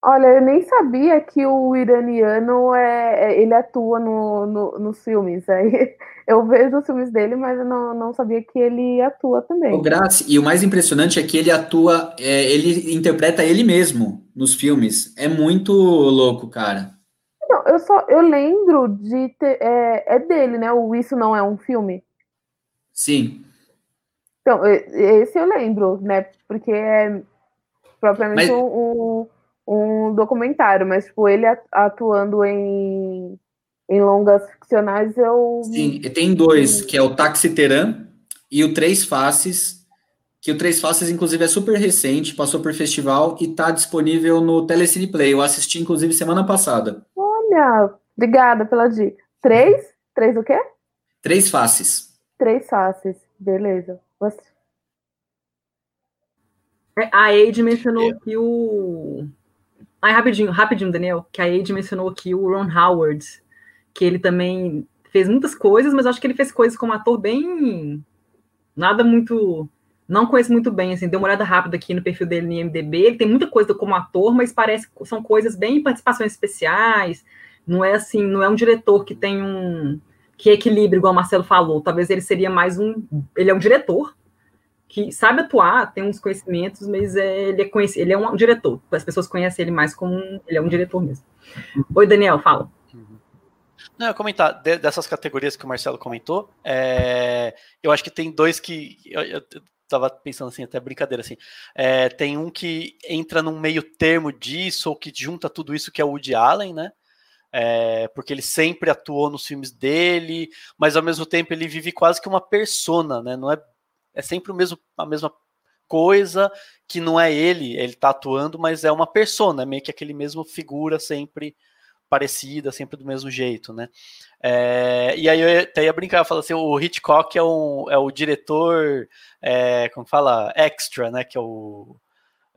Olha, eu nem sabia que o iraniano é, é ele atua no, no, nos filmes. Aí [LAUGHS] eu vejo os filmes dele, mas eu não, não sabia que ele atua também. O Grazi, e o mais impressionante é que ele atua, é, ele interpreta ele mesmo nos filmes. É muito louco, cara. Não, eu só eu lembro de ter, é, é dele, né? O Isso Não É um Filme. Sim. Então, esse eu lembro, né? Porque é propriamente mas... um um documentário, mas tipo, ele atuando em, em longas ficcionais, eu. Sim, tem dois, que é o Taxiteran e o Três Faces, que o Três Faces, inclusive, é super recente, passou por festival e tá disponível no Telecine Play. Eu assisti, inclusive, semana passada. Olha, obrigada pela dica. Três? Três o quê? Três Faces. Três Faces, beleza. Você... A Eide mencionou é. que o Ah, rapidinho, rapidinho, Daniel, que a Ade mencionou aqui o Ron Howard, que ele também fez muitas coisas, mas acho que ele fez coisas como ator bem. Nada muito. Não conheço muito bem, assim, dei uma olhada rápida aqui no perfil dele no IMDB. Ele tem muita coisa como ator, mas parece que são coisas bem participações especiais. Não é assim, não é um diretor que tem um. que equilibra, igual o Marcelo falou. Talvez ele seria mais um. Ele é um diretor que sabe atuar, tem uns conhecimentos, mas é, ele, é conhecido, ele é um diretor. As pessoas conhecem ele mais como um, ele é um diretor mesmo. Oi, Daniel, fala. Não, eu comentar de, dessas categorias que o Marcelo comentou, é, eu acho que tem dois que eu, eu, tava pensando assim, até brincadeira assim. É, tem um que entra num meio termo disso, ou que junta tudo isso, que é o Woody Allen, né? É, porque ele sempre atuou nos filmes dele, mas ao mesmo tempo ele vive quase que uma persona, né? Não é, é sempre o mesmo, a mesma coisa que não é ele, ele tá atuando, mas é uma persona, é meio que aquele mesmo figura sempre parecida, sempre do mesmo jeito, né? É, e aí eu até ia brincar, eu falo assim, o Hitchcock é, um, é o diretor, é, como fala, extra, né? Que é o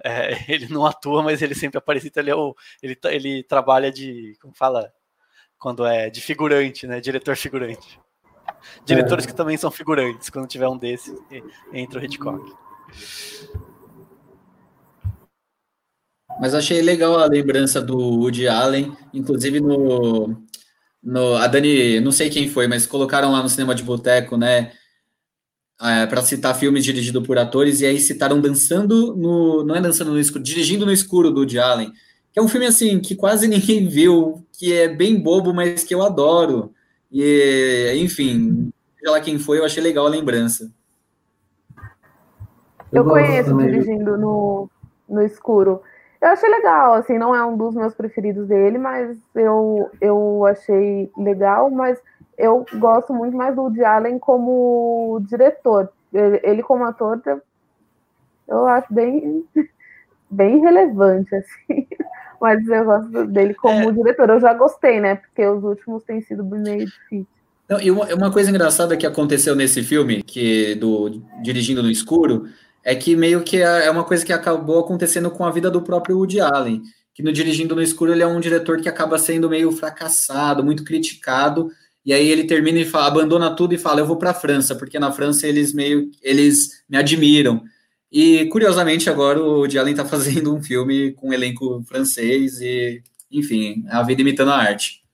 é, [LAUGHS] ele não atua, mas ele sempre aparece, então ele, é o, ele, ele trabalha de, como fala, quando é de figurante, né? Diretor figurante. Diretores é. que também são figurantes, quando tiver um desses, entra o Hitchcock. Mas achei legal a lembrança do Woody Allen, inclusive no, no a Dani, não sei quem foi, mas colocaram lá no cinema de boteco, né, é, para citar filmes dirigidos por atores e aí citaram dançando no, não é dançando no escuro, dirigindo no escuro do Woody Allen, que é um filme assim que quase [LAUGHS] ninguém viu, que é bem bobo, mas que eu adoro. E enfim, seja lá quem foi, eu achei legal a lembrança. Eu, eu conheço dirigindo no, no escuro. Eu achei legal, assim, não é um dos meus preferidos dele, mas eu, eu achei legal, mas eu gosto muito mais do Woody Allen como diretor. Ele, ele como ator, eu acho bem, [LAUGHS] bem relevante, assim. Mas eu gosto dele como é. diretor. Eu já gostei, né? Porque os últimos têm sido meio difíceis. Não, e uma, uma, coisa engraçada que aconteceu nesse filme, que do Dirigindo no Escuro, é que meio que é, é uma coisa que acabou acontecendo com a vida do próprio Woody Allen, que no Dirigindo no Escuro ele é um diretor que acaba sendo meio fracassado, muito criticado, e aí ele termina e fala, abandona tudo e fala, eu vou para a França, porque na França eles meio eles me admiram. E curiosamente agora o Allen está [LAUGHS] fazendo um filme com um elenco francês e, enfim, a vida imitando a arte.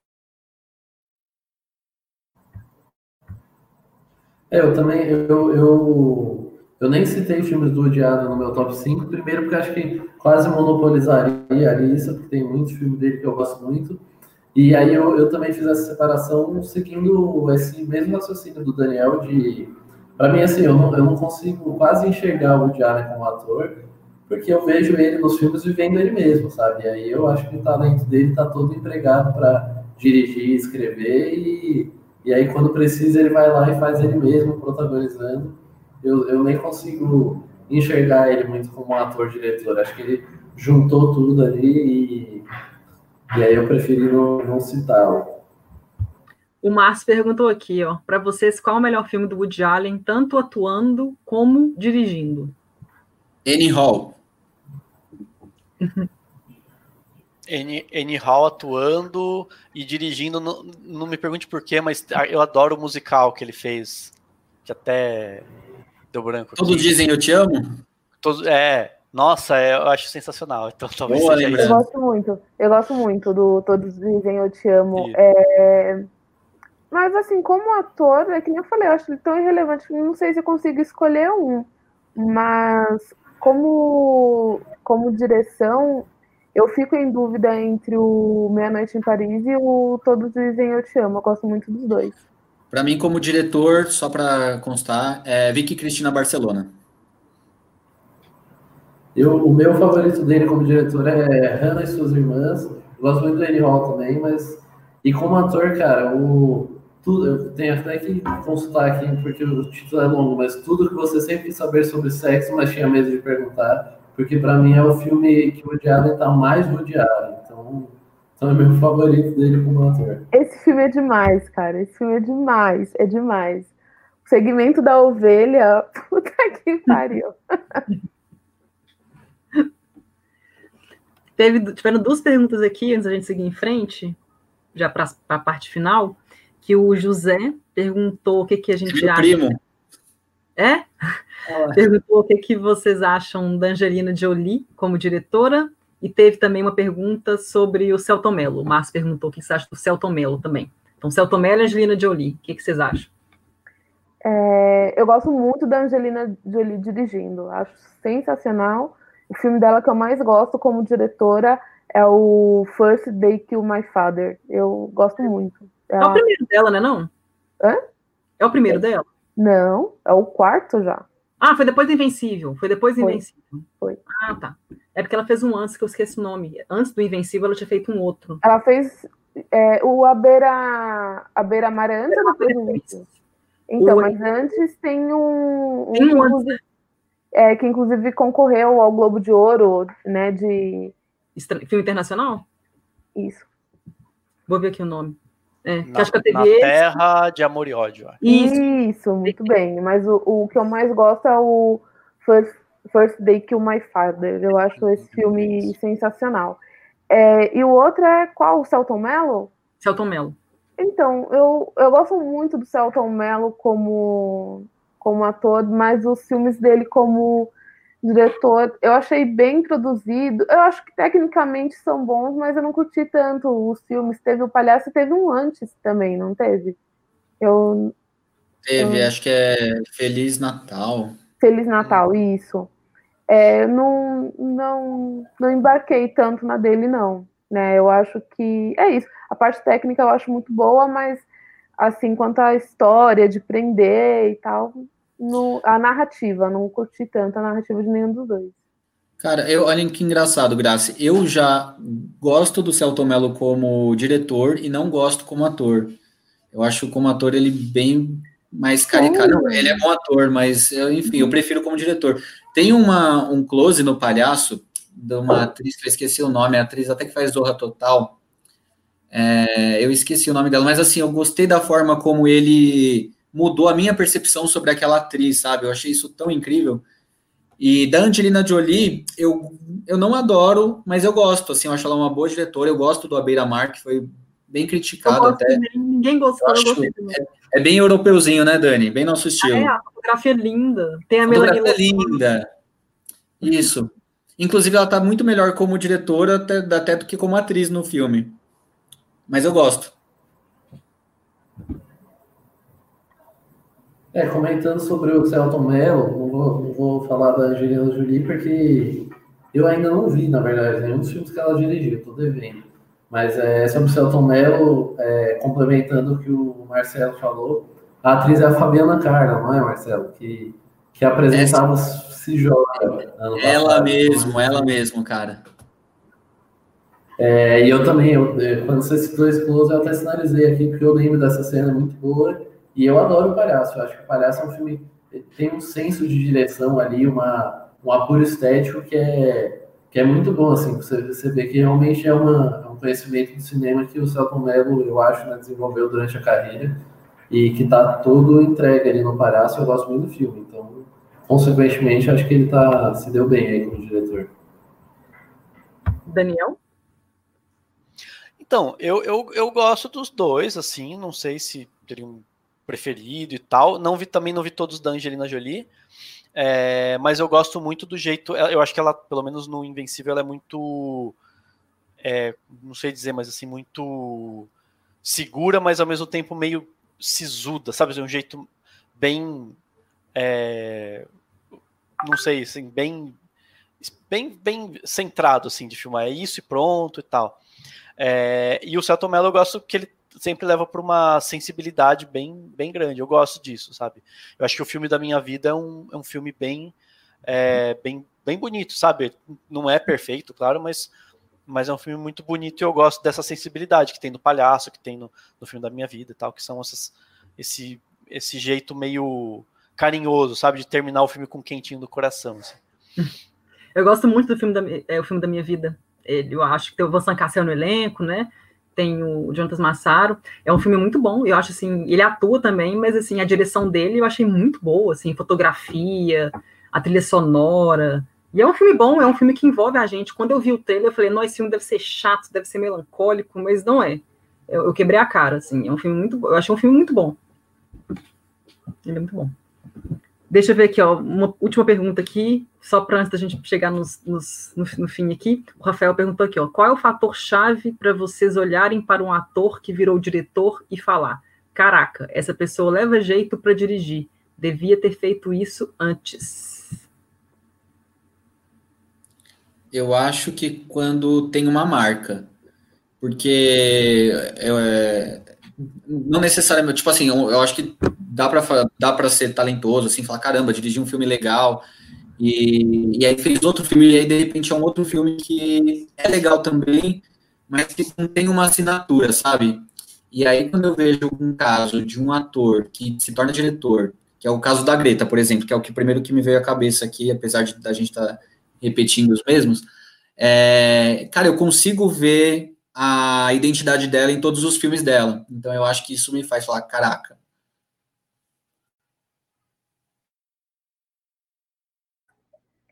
É, eu também, eu, eu eu nem citei filmes do Woody no meu top 5, primeiro porque acho que quase monopolizaria a lista, porque tem muitos filmes dele que eu gosto muito. E aí eu, eu também fiz essa separação seguindo esse mesmo raciocínio do Daniel de... Para mim, assim, eu não, eu não consigo quase enxergar o Allen como ator, porque eu vejo ele nos filmes vivendo ele mesmo, sabe? E aí eu acho que o talento dele está todo empregado para dirigir, escrever, e, e aí quando precisa ele vai lá e faz ele mesmo, protagonizando eu, eu nem consigo enxergar ele muito como um ator-diretor. Acho que ele juntou tudo ali e, e aí eu preferi não, não citá-lo. O Márcio perguntou aqui, ó, para vocês, qual é o melhor filme do Woody Allen, tanto atuando como dirigindo? Annie Hall. [LAUGHS] Annie, Hall atuando e dirigindo, não, não me pergunte por quê, mas eu adoro o musical que ele fez, que até Deu branco. Todos dizem eu te amo? Todos, é, nossa, é, eu acho sensacional. Então talvez Boa, seja. Eu gosto muito. Eu gosto muito do Todos dizem eu te amo. É... Mas assim, como ator, é que nem eu falei, eu acho ele tão irrelevante que não sei se eu consigo escolher um. Mas como, como direção, eu fico em dúvida entre o Meia Noite em Paris e o Todos Dizem Eu Te Amo. Eu gosto muito dos dois. Para mim, como diretor, só para constar, é Vicky Cristina Barcelona. Eu, o meu favorito dele como diretor é Hannah e suas irmãs. Eu gosto muito do Annie Hall também, mas. E como ator, cara, o. Tudo, eu tenho até que consultar aqui, porque o título é longo, mas tudo que você sempre quis saber sobre sexo, mas tinha medo de perguntar, porque para mim é o filme que o Woody Allen tá mais Allen. Então, então é meu [LAUGHS] favorito dele como ator. Esse filme é demais, cara. Esse filme é demais, é demais. O segmento da ovelha, [LAUGHS] puta que pariu. Teve, tiveram duas perguntas aqui antes da gente seguir em frente, já para a parte final, que o José perguntou o que, que a gente Meu acha. primo. É? [LAUGHS] Perguntou o que, que vocês acham da Angelina Jolie como diretora. E teve também uma pergunta sobre o Celton Mello. O Márcio perguntou o que você acha do Celton Mello também. Então, Celton Mello e Angelina Jolie, o que, que vocês acham? É, eu gosto muito da Angelina Jolie dirigindo. Acho sensacional. O filme dela que eu mais gosto como diretora é o First Day Kill My Father. Eu gosto muito. É, é o primeiro dela, né, não? Hã? É o primeiro dela? Não, é o quarto já. Ah, foi depois do Invencível. Foi depois do Foi. Invencível. Foi. Ah, tá. É porque ela fez um antes que eu esqueci o nome. Antes do Invencível, ela tinha feito um outro. Ela fez é, o A Beira, a Beira Mar antes ou depois do Invencível? Então, O- mas antes tem um, um Tem um antes, é, que inclusive concorreu ao Globo de Ouro, né? De Estra- Filme internacional? isso. Vou ver aqui o nome. É, Na, acho que na teve esse. Terra de Amor e Ódio. Isso. Isso, muito bem. Mas o, o que eu mais gosto é o First, First Day Kill My Father. Eu acho esse filme sensacional. É, e o outro é qual? O Celton Mello? Celton Mello. Então, eu, eu gosto muito do Celton Mello como, como ator, mas os filmes dele como diretor eu achei bem produzido. Eu acho que tecnicamente são bons, mas eu não curti tanto os filmes. Teve o Palhaço e teve um antes também, não teve? Eu, Teve, acho que é Feliz Natal. Feliz Natal, isso. É, eu não, não, não embarquei tanto na dele, não. Né? Eu acho que é isso. A parte técnica eu acho muito boa, mas assim, quanto à história de prender e tal, no, a narrativa, não curti tanto a narrativa de nenhum dos dois. Cara, eu, olha que engraçado, Graça. Eu já gosto do Celton Mello como diretor e não gosto como ator. Eu acho como ator ele bem mais caricato. Não, ele é bom ator, mas eu, enfim, eu prefiro como diretor. Tem uma, um close no palhaço de uma atriz que eu esqueci o nome, a atriz até que faz Zorra Total. É, eu esqueci o nome dela, mas assim, eu gostei da forma como ele mudou a minha percepção sobre aquela atriz, sabe? Eu achei isso tão incrível. E da Angelina Jolie, eu, eu não adoro, mas eu gosto, assim, eu acho ela uma boa diretora, eu gosto do A Beira Mar, que foi bem criticado até. também, Ninguém gostou, Eu eu, gostei também. É bem europeuzinho, né, Dani? Bem nosso estilo. É, a fotografia é linda. Tem a A fotografia é linda. Isso. Inclusive, ela tá muito melhor como diretora até, até do que como atriz no filme. Mas eu gosto. É, comentando sobre o Celton Mello, não vou, não vou falar da Angelina Jolie porque eu ainda não vi, na verdade, nenhum dos filmes que ela dirigiu, tô devendo. Mas é, sobre o Celton Mello, é, complementando o que o Marcelo falou, a atriz é a Fabiana Carla, não é, Marcelo? Que, que apresentava Se Joga. Ela passado. mesmo, ela mesmo, cara. É, e eu também, eu, quando você citou close, eu até sinalizei aqui, porque eu lembro dessa cena muito boa, e eu adoro o Palhaço, eu acho que o Palhaço é um filme, tem um senso de direção ali, uma, um apuro estético que é, que é muito bom, assim, você, você vê que realmente é, uma, é um conhecimento do cinema que o Celton Mello, eu acho, né, desenvolveu durante a carreira, e que tá todo entregue ali no Palhaço, eu gosto muito do filme, então, consequentemente, acho que ele tá, se deu bem aí como diretor. Daniel? Então, eu, eu, eu gosto dos dois, assim, não sei se teria um preferido e tal. Não vi também não vi todos da Angelina Jolie, é, mas eu gosto muito do jeito. Eu acho que ela, pelo menos no Invencível, ela é muito, é, não sei dizer, mas assim muito segura, mas ao mesmo tempo meio sisuda, sabe? Um jeito bem, é, não sei, assim, bem, bem, bem centrado assim de filmar. É isso e pronto e tal. É, e o Celton Mello eu gosto que ele sempre leva para uma sensibilidade bem, bem grande. Eu gosto disso, sabe? Eu acho que o filme da minha vida é um, é um filme bem, é, bem, bem bonito, sabe? Não é perfeito, claro, mas, mas é um filme muito bonito e eu gosto dessa sensibilidade que tem no palhaço, que tem no, no filme da minha vida e tal, que são essas, esse, esse jeito meio carinhoso, sabe? De terminar o filme com um quentinho do coração. Assim. Eu gosto muito do filme da, é, o filme da minha vida. Ele, eu acho que tem o Vincent Cassel no elenco, né? Tem o Jonathan Massaro. É um filme muito bom. Eu acho assim, ele atua também, mas assim, a direção dele eu achei muito boa, assim, fotografia, a trilha sonora, E é um filme bom, é um filme que envolve a gente. Quando eu vi o trailer, eu falei, nossa, esse filme deve ser chato, deve ser melancólico, mas não é. Eu, eu quebrei a cara, assim. É um filme muito Eu achei um filme muito bom. Ele é muito bom. Deixa eu ver aqui, ó, uma última pergunta aqui, só para antes da gente chegar nos, nos, no, no, fim aqui. O Rafael perguntou aqui, ó, qual é o fator-chave para vocês olharem para um ator que virou diretor e falar: caraca, essa pessoa leva jeito para dirigir, devia ter feito isso antes? Eu acho que quando tem uma marca, porque é, não necessariamente, tipo assim, eu, eu acho que dá para dá para ser talentoso, assim, falar, caramba, dirigir um filme legal, e, e aí fez outro filme, e aí de repente é um outro filme que é legal também, mas que não tem uma assinatura, sabe? E aí quando eu vejo um caso de um ator que se torna diretor, que é o caso da Greta, por exemplo, que é o que primeiro que me veio à cabeça aqui, apesar de da gente estar tá repetindo os mesmos, é, cara, eu consigo ver a identidade dela em todos os filmes dela. Então eu acho que isso me faz falar, caraca.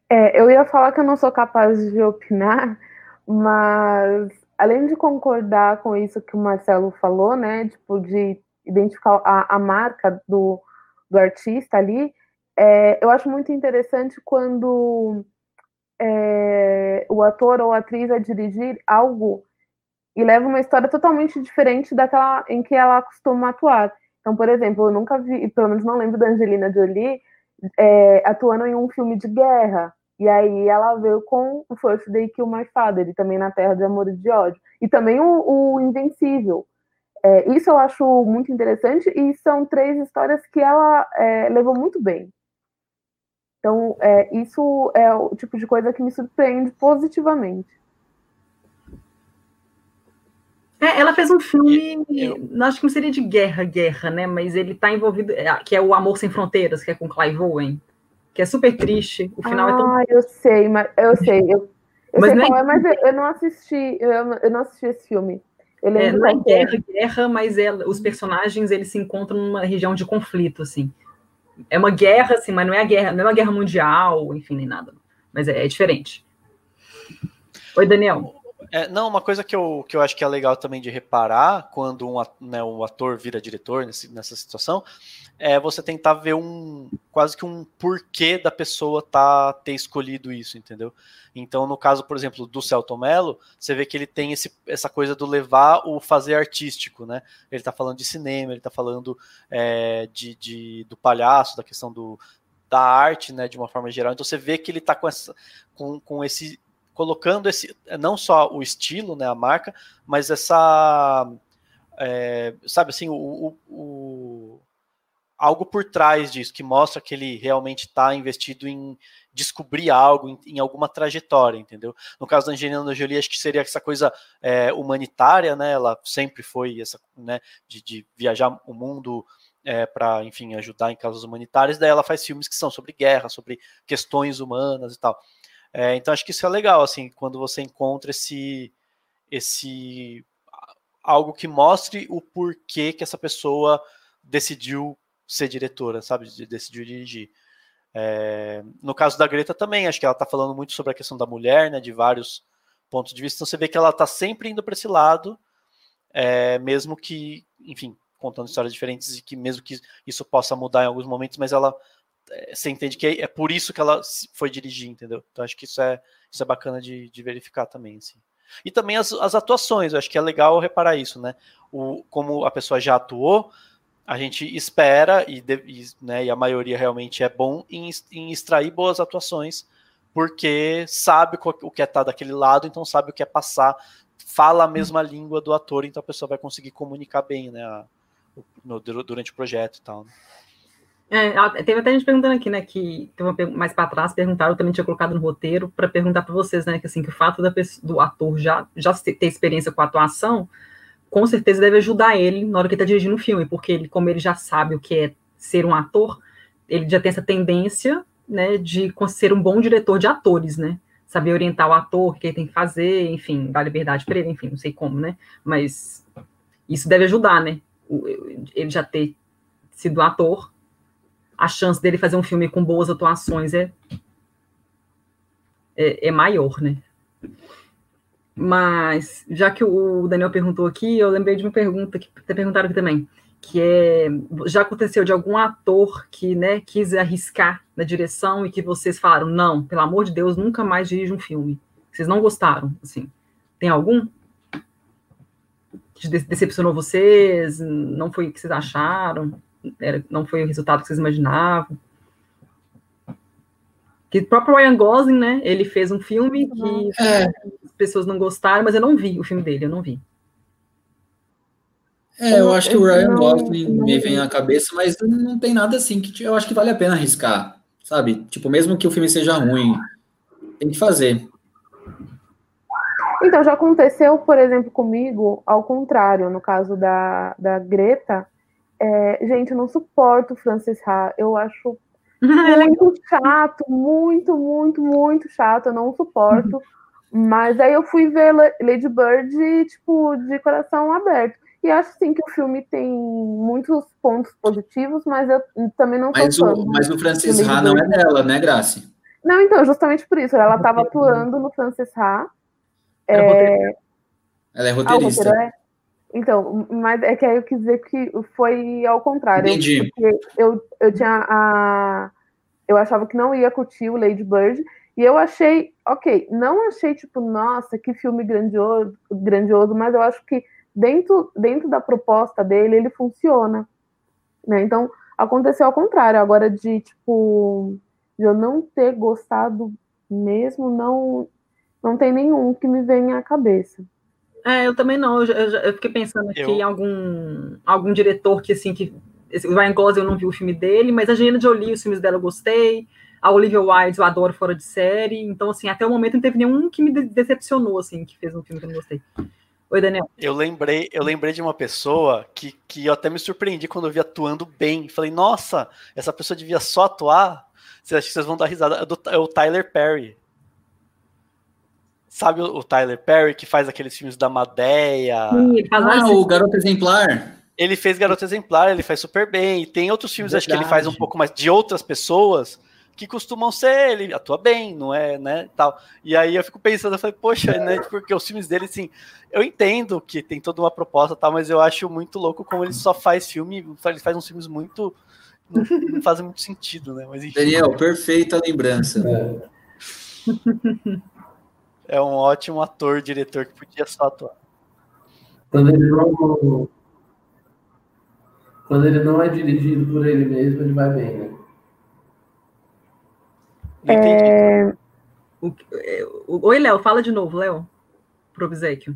É, eu ia falar que eu não sou capaz de opinar, mas além de concordar com isso que o Marcelo falou, né, tipo de identificar a, a marca do, do artista ali, é, eu acho muito interessante quando é, o ator ou atriz vai dirigir algo e leva uma história totalmente diferente daquela em que ela costuma atuar. Então, por exemplo, eu nunca vi, pelo menos não lembro da Angelina Jolie é, atuando em um filme de guerra. E aí ela veio com o First Day Kill My Father, e também Na Terra de Amor e de Ódio. E também o, o Invencível. É, isso eu acho muito interessante, e são três histórias que ela é, levou muito bem. Então, é, isso é o tipo de coisa que me surpreende positivamente. É, ela fez um filme, eu... acho que não seria de guerra, guerra, né? Mas ele tá envolvido, é, que é o Amor Sem Fronteiras, que é com Clive Owen, que é super triste. O final ah, é tão. Ah, eu sei, mas eu sei, eu, eu mas sei qual é, é, mas eu, eu, não assisti, eu, eu não assisti esse filme. Eu é, não é guerra, guerra, mas é, os personagens eles se encontram numa região de conflito, assim. É uma guerra, assim, mas não é a guerra, não é uma guerra mundial, enfim, nem nada. Mas é, é diferente. Oi, Daniel. É, não, uma coisa que eu, que eu acho que é legal também de reparar quando um, né, um ator vira diretor nesse, nessa situação é você tentar ver um quase que um porquê da pessoa tá ter escolhido isso, entendeu? Então, no caso, por exemplo, do Celton Mello, você vê que ele tem esse, essa coisa do levar o fazer artístico, né? Ele tá falando de cinema, ele tá falando é, de, de, do palhaço, da questão do, da arte, né, de uma forma geral. Então você vê que ele tá com, essa, com, com esse colocando esse não só o estilo, né, a marca, mas essa é, sabe assim, o, o, o, algo por trás disso que mostra que ele realmente está investido em descobrir algo, em, em, alguma trajetória, entendeu? No caso da Angelina Jolie, acho que seria essa coisa é, humanitária, né? Ela sempre foi essa, né, de, de viajar o mundo é, para, enfim, ajudar em causas humanitárias. Daí ela faz filmes que são sobre guerra, sobre questões humanas e tal. É, então acho que isso é legal, assim, quando você encontra esse, esse algo que mostre o porquê que essa pessoa decidiu ser diretora, sabe, decidiu dirigir. É, no caso da Greta também, acho que ela está falando muito sobre a questão da mulher, né, de vários pontos de vista. Então você vê que ela está sempre indo para esse lado, é, mesmo que, enfim, contando histórias diferentes e que mesmo que isso possa mudar em alguns momentos, mas ela você entende que é, é, por isso que ela foi dirigir, entendeu? Então acho que isso é, isso é bacana de, de verificar também, assim. E também as, as atuações, eu acho que é legal reparar isso, né? O, como a pessoa já atuou, a gente espera, e, e, né, e a maioria realmente é bom em, em extrair boas atuações, porque sabe o que é estar tá daquele lado, então sabe o que é passar, fala a mesma língua do ator, então a pessoa vai conseguir comunicar bem, né? A, no, durante o projeto e tal. Né? É, teve até gente perguntando aqui, né, que mais para trás perguntaram, eu também tinha colocado no roteiro, para perguntar para vocês, né, que assim, que o fato da, do ator já, já ter experiência com a atuação, com certeza deve ajudar ele na hora que ele está dirigindo o filme, porque ele, como ele já sabe o que é ser um ator, ele já tem essa tendência, né, de ser um bom diretor de atores, né, saber orientar o ator, o que ele tem que fazer, enfim, dar liberdade para ele, enfim, não sei como, né, mas isso deve ajudar, né, ele já ter sido ator, a chance dele fazer um filme com boas atuações é é, é maior, né? Mas, já que o Daniel perguntou aqui, eu lembrei de uma pergunta que até perguntaram aqui também, que é, já aconteceu de algum ator que, né, quis arriscar na direção e que vocês falaram, não, pelo amor de Deus, nunca mais dirija um filme. Vocês não gostaram, assim. Tem algum? Que decepcionou vocês? Não foi o que vocês acharam? Era, não foi o resultado que vocês imaginavam? Que o próprio Ryan Gosling, né? Ele fez um filme que é. as pessoas não gostaram, mas eu não vi o filme dele, eu não vi. É, eu acho que o Ryan Gosling me vem à cabeça, mas não tem nada assim que eu acho que vale a pena arriscar, sabe? Tipo, mesmo que o filme seja ruim, tem que fazer. Então, já aconteceu, por exemplo, comigo, ao contrário, no caso da, da Greta. É, gente, eu não suporto o Francis Ha. Eu acho [LAUGHS] muito chato, muito, muito, muito chato, eu não suporto. Mas aí eu fui ver Lady Bird, tipo, de coração aberto. E acho sim que o filme tem muitos pontos positivos, mas eu também não mas o, fã, Mas o Francis Ha não é dela, né, Grace? Não, então, justamente por isso. Ela estava atuando no Francis Ha. É... Ela é roteirista. Ah, é? Então, mas é que aí eu quis dizer que foi ao contrário. Entendi. Porque eu, eu tinha a. Eu achava que não ia curtir o Lady Bird. E eu achei, ok, não achei, tipo, nossa, que filme grandioso, grandioso, mas eu acho que dentro, dentro da proposta dele, ele funciona. Né? Então, aconteceu ao contrário. Agora, de, tipo, de eu não ter gostado mesmo, não, não tem nenhum que me venha à cabeça. É, eu também não. Eu, eu, eu fiquei pensando aqui eu... em algum, algum diretor que, assim, que. O Ryan Gosling eu não vi o filme dele, mas a Angelina Jolie, os filmes dela eu gostei. A Olivia Wilde eu adoro fora de série. Então, assim, até o momento não teve nenhum que me decepcionou, assim, que fez um filme que eu não gostei. Oi, Daniel. Eu lembrei, eu lembrei de uma pessoa que, que eu até me surpreendi quando eu vi atuando bem. Falei, nossa, essa pessoa devia só atuar. Vocês acham que vocês vão dar risada? É, do, é o Tyler Perry. Sabe o, Tyler Perry que faz aqueles filmes da Madeia? Sim, ah, o Garoto Exemplar. Ele fez Garoto Exemplar, ele faz super bem. E tem outros filmes, Verdade. acho que ele faz um pouco mais de outras pessoas que costumam ser, ele atua bem, não é, né, tal. E aí eu fico pensando, eu falei, poxa, né, porque os filmes dele, assim, eu entendo que tem toda uma proposta, tal, mas eu acho muito louco como ele só faz filme, ele faz uns filmes muito, não, não fazem muito sentido, né, mas enfim. Daniel, perfeita lembrança. É. [LAUGHS] é um ótimo ator, diretor que podia só atuar. Quando ele não, quando ele não é dirigido por ele mesmo, ele vai bem, né? É... Oi, Léo, fala de novo, Léo, pro obsequio.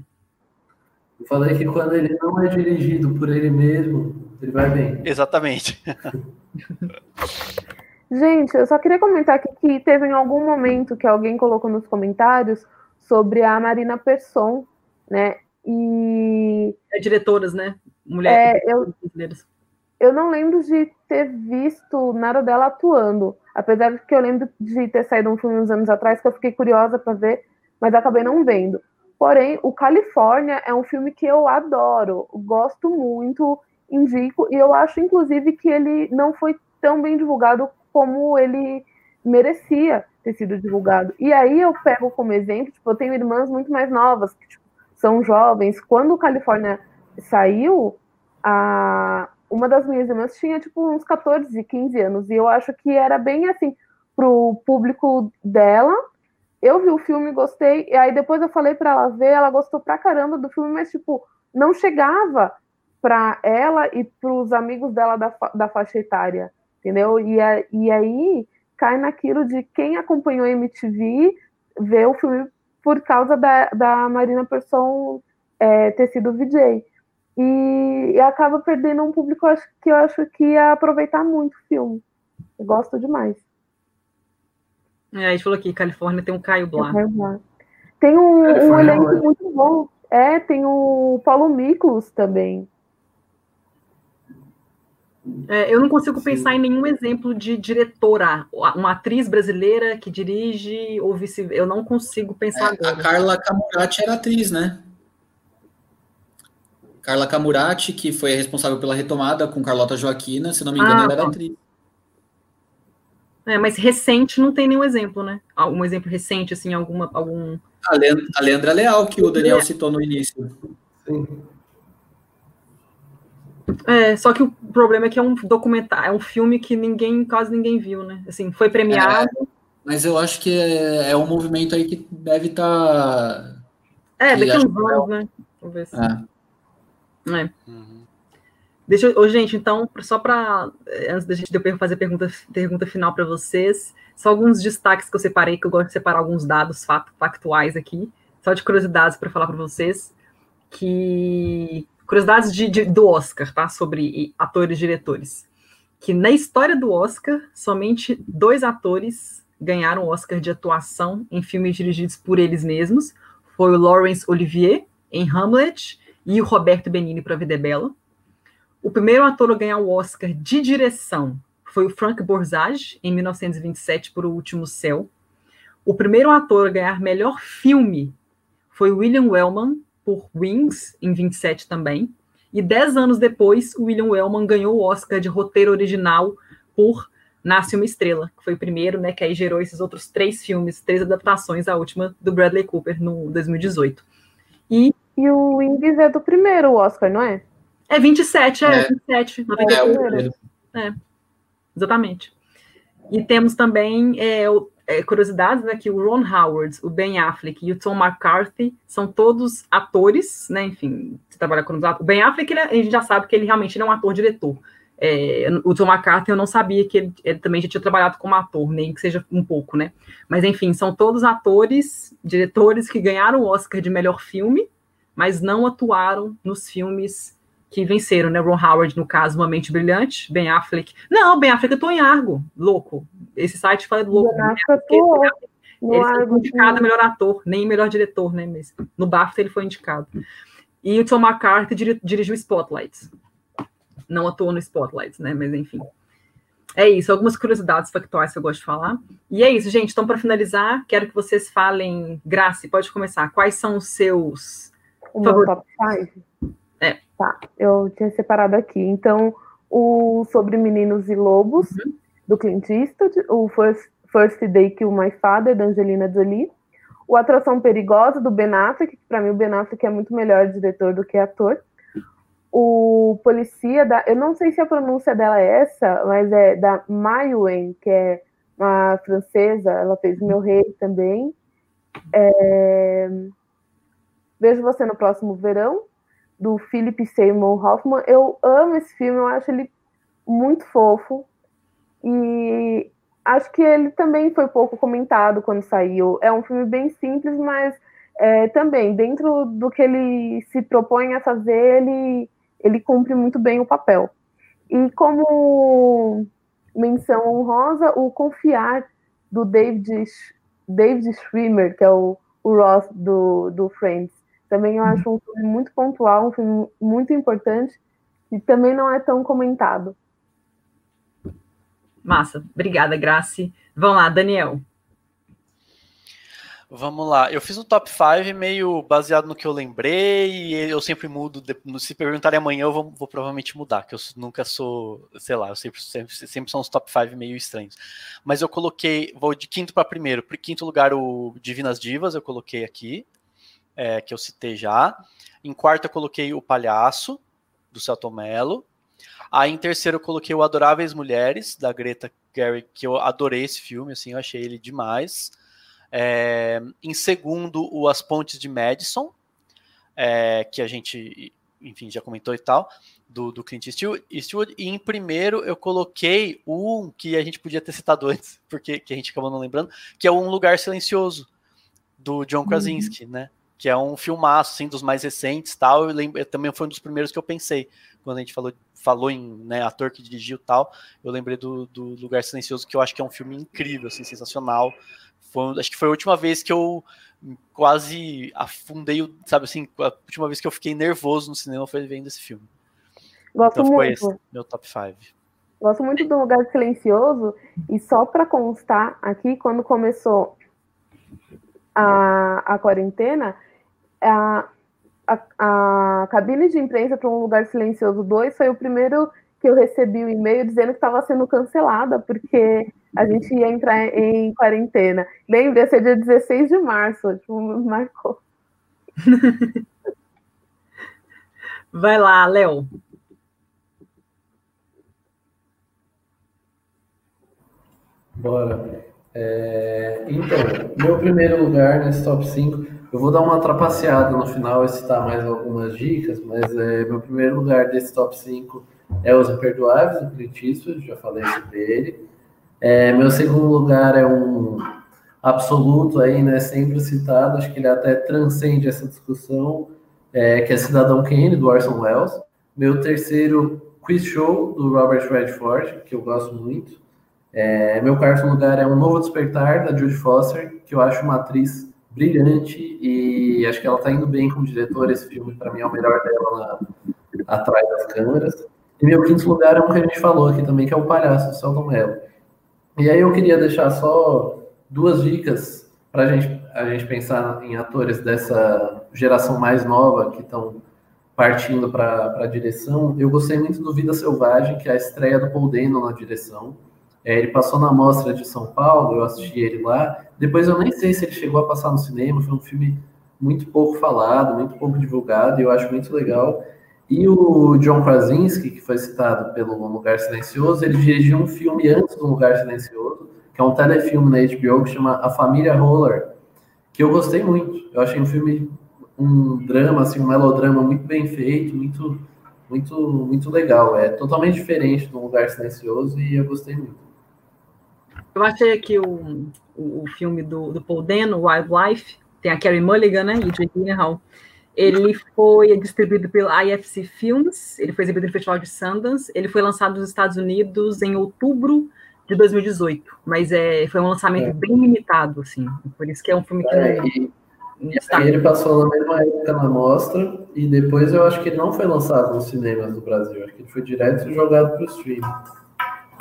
Eu falei que quando ele não é dirigido por ele mesmo, ele vai bem. Exatamente. [LAUGHS] Gente, eu só queria comentar aqui que teve em algum momento que alguém colocou nos comentários sobre a Marina Persson, né? E. É diretoras, né? Mulheres. É, eu, eu não lembro de ter visto nada dela atuando. Apesar de que eu lembro de ter saído um filme uns anos atrás que eu fiquei curiosa para ver, mas acabei não vendo. Porém, o Califórnia é um filme que eu adoro, gosto muito, indico, e eu acho, inclusive, que ele não foi tão bem divulgado como ele merecia ter sido divulgado. E aí eu pego como exemplo, tipo, eu tenho irmãs muito mais novas, que tipo, são jovens. Quando o Califórnia saiu, a, uma das minhas irmãs tinha tipo uns 14, 15 anos, e eu acho que era bem assim pro público dela. Eu vi o filme, gostei, e aí depois eu falei para ela ver, ela gostou pra caramba do filme, mas tipo, não chegava para ela e para os amigos dela da, da faixa etária, entendeu? E, a, e aí cai naquilo de quem acompanhou a MTV ver o filme por causa da, da Marina Persson é, ter sido VJ e, e acaba perdendo um público acho, que eu acho que ia aproveitar muito o filme. Eu gosto demais. É, a gente falou aqui, Califórnia tem um Caio Blá. Tem um, um elenco é. muito bom. É, tem o Paulo Miklos também. É, eu não consigo Sim. pensar em nenhum exemplo de diretora, uma atriz brasileira que dirige ou vice Eu não consigo pensar é, agora. A Carla Camurati era atriz, né? Carla Camurati, que foi responsável pela retomada com Carlota Joaquina, se não me engano, ah, ela era atriz. É, mas recente não tem nenhum exemplo, né? Algum exemplo recente, assim, alguma, algum. A Leandra, a Leandra Leal, que o Daniel citou no início. Sim. É, só que o problema é que é um documentário, é um filme que ninguém, quase ninguém viu, né? Assim, foi premiado. É, mas eu acho que é, é, um movimento aí que deve estar. Tá... É, daqui a uns anos, né? Vamos ver se. É. é. Uhum. Deixa eu, oh, gente, então, só para eh, antes da gente fazer pergunta, pergunta final para vocês, só alguns destaques que eu separei, que eu gosto de separar alguns dados factuais aqui, só de curiosidades para falar para vocês, que curiosidades de, de, do Oscar, tá? Sobre atores e diretores. Que na história do Oscar, somente dois atores ganharam o Oscar de atuação em filmes dirigidos por eles mesmos. Foi o Laurence Olivier, em Hamlet, e o Roberto Benigni para Vida é Bela. O primeiro ator a ganhar o Oscar de direção foi o Frank Borzage, em 1927, por O Último Céu. O primeiro ator a ganhar melhor filme foi William Wellman, por Wings, em 27 também. E dez anos depois, o William Wellman ganhou o Oscar de roteiro original por Nasce uma Estrela, que foi o primeiro, né, que aí gerou esses outros três filmes, três adaptações, a última do Bradley Cooper no 2018. E, e o Wings é do primeiro Oscar, não é? É 27, é, é 27. É, é, exatamente. E temos também é, é, curiosidades, né, que o Ron Howard, o Ben Affleck e o Tom McCarthy são todos atores, né, enfim, você trabalha com os atores. O Ben Affleck, ele, é, a gente já sabe que ele realmente não é um ator-diretor. É, o Tom McCarthy, eu não sabia que ele, ele, também já tinha trabalhado como ator, nem que seja um pouco, né? Mas, enfim, são todos atores, diretores que ganharam o Oscar de melhor filme, mas não atuaram nos filmes que venceram, né? Ron Howard, no caso, Uma Mente Brilhante, Ben Affleck. Não, Ben Affleck atuou em Argo, louco. Esse site fala louco. Ben Affleck atuou. Ele foi indicado melhor ator, nem melhor diretor, né? Mas no BAFTA ele foi indicado. E o Tom McCarthy dir, dirigiu Spotlight. Não atuou no Spotlight, né? Mas enfim. É isso, algumas curiosidades factuais que eu gosto de falar. E é isso, gente. Então, para finalizar, quero que vocês falem. Grace, pode começar. Quais são os seus. O meu top 5? Tá, eu tinha separado aqui. Então, o Sobre Meninos e Lobos, uhum. do Clint Eastwood, o First, First Day Kill My Father, da Angelina Jolie, o Atração Perigosa, do Ben Affleck, que para mim o Ben Affleck é muito melhor diretor do que ator, o Policia, da, eu não sei se a pronúncia dela é essa, mas é da Mayouen, que é uma francesa, ela fez Meu Rei também, é... Vejo você no próximo verão, do Philip Seymour Hoffman. Eu amo esse filme, eu acho ele muito fofo. E acho que ele também foi pouco comentado quando saiu. É um filme bem simples, mas é, também, dentro do que ele se propõe a fazer, ele, ele cumpre muito bem o papel. E como menção honrosa, o Confiar, do David, David Schwimmer, que é o, o Ross do, do Friends. Também eu acho um filme muito pontual, um filme muito importante e também não é tão comentado. Massa, obrigada, Grace. Vamos lá, Daniel. Vamos lá, eu fiz um top 5 meio baseado no que eu lembrei, e eu sempre mudo. Se perguntarem amanhã, eu vou, vou, provavelmente mudar, que eu nunca sou, sei lá, eu sempre, sempre, sempre são os top 5 meio estranhos. Mas eu coloquei, vou de quinto para primeiro. Para quinto lugar, o Divinas Divas, eu coloquei aqui é, que eu citei já. Em quarto, eu coloquei O Palhaço, do Celton Mello. Aí, em terceiro, eu coloquei O Adoráveis Mulheres, da Greta Gerwig, que eu adorei esse filme, assim, eu achei ele demais. É, em segundo, o As Pontes de Madison, é, que a gente, enfim, já comentou e tal, do, do Clint Eastwood. E em primeiro, eu coloquei um que a gente podia ter citado [LAUGHS] antes, porque que a gente acabou não lembrando, que é Um Lugar Silencioso, do John uhum. Krasinski, uhum. né? Que é um filmaço, assim, dos mais recentes tal. Eu lembro, também foi um dos primeiros que eu pensei quando a gente falou, falou em né, ator que dirigiu tal. Eu lembrei do, do Lugar Silencioso, que eu acho que é um filme incrível, assim, sensacional. Foi, acho que foi a última vez que eu quase afundei, sabe assim, a última vez que eu fiquei nervoso no cinema foi vendo esse filme. Gosto então, muito. Esse, meu top 5. Gosto muito do Lugar Silencioso, e só para constar aqui, quando começou a, a quarentena, a, a, a cabine de imprensa para um lugar silencioso 2 foi o primeiro que eu recebi o um e-mail dizendo que estava sendo cancelada, porque a gente ia entrar em quarentena. Lembra, ia ser dia 16 de março, tipo, marcou. [LAUGHS] Vai lá, Léo. Bora. É, então, meu primeiro lugar nesse top 5, eu vou dar uma trapaceada no final e citar mais algumas dicas, mas é, meu primeiro lugar desse top 5 é Os Imperdoáveis, do Clint Eastwood, já falei sobre ele. É, meu segundo lugar é um absoluto aí, né, sempre citado, acho que ele até transcende essa discussão, é, que é Cidadão Kane, do Orson Welles. Meu terceiro, Quiz Show, do Robert Redford, que eu gosto muito. É, meu quarto lugar é Um Novo Despertar, da Judy Foster, que eu acho uma atriz brilhante e acho que ela está indo bem como diretora. Esse filme, para mim, é o melhor dela na, atrás das câmeras. E meu quinto lugar é um que a gente falou aqui também, que é O Palhaço, do Celton Mello. E aí eu queria deixar só duas dicas para gente, a gente pensar em atores dessa geração mais nova que estão partindo para a direção. Eu gostei muito do Vida Selvagem, que é a estreia do Paul Dano na direção. É, ele passou na mostra de São Paulo, eu assisti ele lá. Depois eu nem sei se ele chegou a passar no cinema, foi um filme muito pouco falado, muito pouco divulgado, e eu acho muito legal. E o John Krasinski, que foi citado pelo Lugar Silencioso, ele dirigiu um filme antes do Lugar Silencioso, que é um telefilme na HBO que chama A Família Roller, que eu gostei muito. Eu achei um filme, um drama, assim, um melodrama muito bem feito, muito, muito, muito legal. É totalmente diferente do Lugar Silencioso e eu gostei muito. Eu achei aqui o, o, filme do, do Paul Dano, Wildlife, tem a Carrie Mulligan, né, e Jake Gyllenhaal. Ele foi distribuído pela IFC Films, ele foi exibido no Festival de Sundance, ele foi lançado nos Estados Unidos em outubro de 2018, mas é, foi um lançamento é. bem limitado, assim, por isso que é um filme que é, não, e, e ele passou na mesma época na mostra, e depois eu acho que ele não foi lançado nos cinemas do Brasil, acho que ele foi direto jogado para o streaming.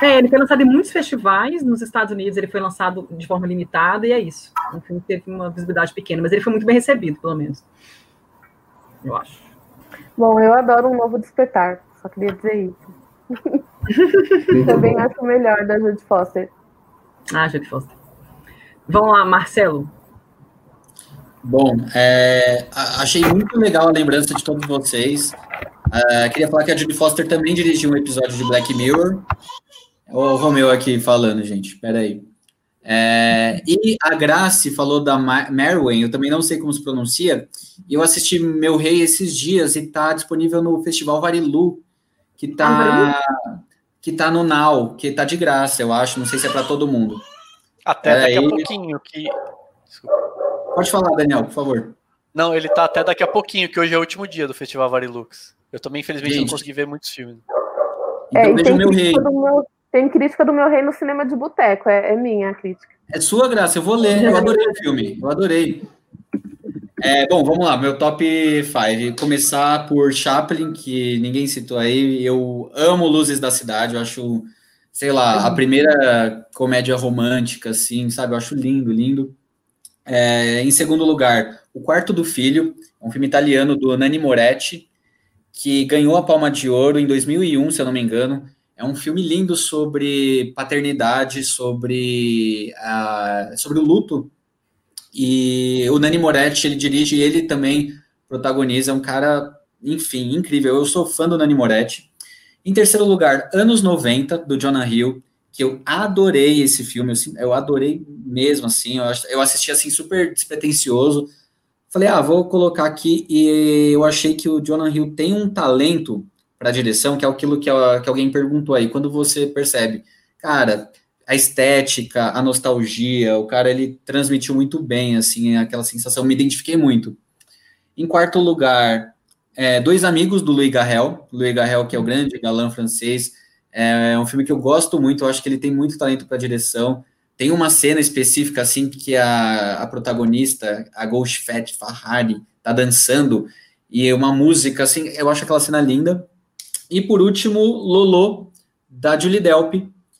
É, ele foi lançado em muitos festivais nos Estados Unidos, ele foi lançado de forma limitada, e é isso. O filme teve uma visibilidade pequena, mas ele foi muito bem recebido, pelo menos. Eu acho. Bom, eu adoro um novo despertar, só queria dizer isso. [LAUGHS] Também acho o melhor da Judy Foster. Ah, Judy Foster. Vamos lá, Marcelo. Bom, é, achei muito legal a lembrança de todos vocês. Uh, queria falar que a Judy Foster também dirigiu um episódio de Black Mirror. O Romeu aqui falando, gente. Peraí. É, e a Grace falou da Merwin, eu também não sei como se pronuncia. Eu assisti Meu Rei esses dias e está disponível no Festival Varilu, que está ah, que tá no Now, que está de graça, eu acho. Não sei se é para todo mundo. Até daqui a pouquinho que. Pode falar, Daniel, por favor. Não, ele está até daqui a pouquinho, que hoje é o último dia do Festival Varilux. Eu também, infelizmente, Gente. não consegui ver muitos filmes. É, então, é, veja o meu rei. Meu, tem crítica do meu rei no cinema de boteco, é, é, minha a crítica. É sua graça, eu vou ler. Eu adorei o filme, eu adorei. É, bom, vamos lá, meu top 5. Começar por Chaplin, que ninguém citou aí. Eu amo Luzes da Cidade, eu acho, sei lá, a primeira comédia romântica, assim, sabe? Eu acho lindo, lindo. É, em segundo lugar, O Quarto do Filho, um filme italiano do Nani Moretti, que ganhou a Palma de Ouro em 2001, se eu não me engano. É um filme lindo sobre paternidade, sobre, uh, sobre o luto. E o Nani Moretti, ele dirige e ele também protagoniza. É um cara, enfim, incrível. Eu sou fã do Nani Moretti. Em terceiro lugar, Anos 90, do Jonah Hill, que eu adorei esse filme. Eu, eu adorei mesmo, assim. Eu, eu assisti, assim, super despretensioso. Falei, ah, vou colocar aqui. E eu achei que o Jonah Hill tem um talento para a direção, que é aquilo que, que alguém perguntou aí, quando você percebe, cara, a estética, a nostalgia, o cara ele transmitiu muito bem, assim, aquela sensação, me identifiquei muito. Em quarto lugar, é, Dois Amigos, do Louis Garrel, Louis Garrel, que é o grande galã francês, é um filme que eu gosto muito, eu acho que ele tem muito talento para direção, tem uma cena específica, assim, que a, a protagonista, a Ghost Fat Ferrari, tá dançando, e uma música, assim, eu acho aquela cena linda, e por último, Lolo, da Julie Delp.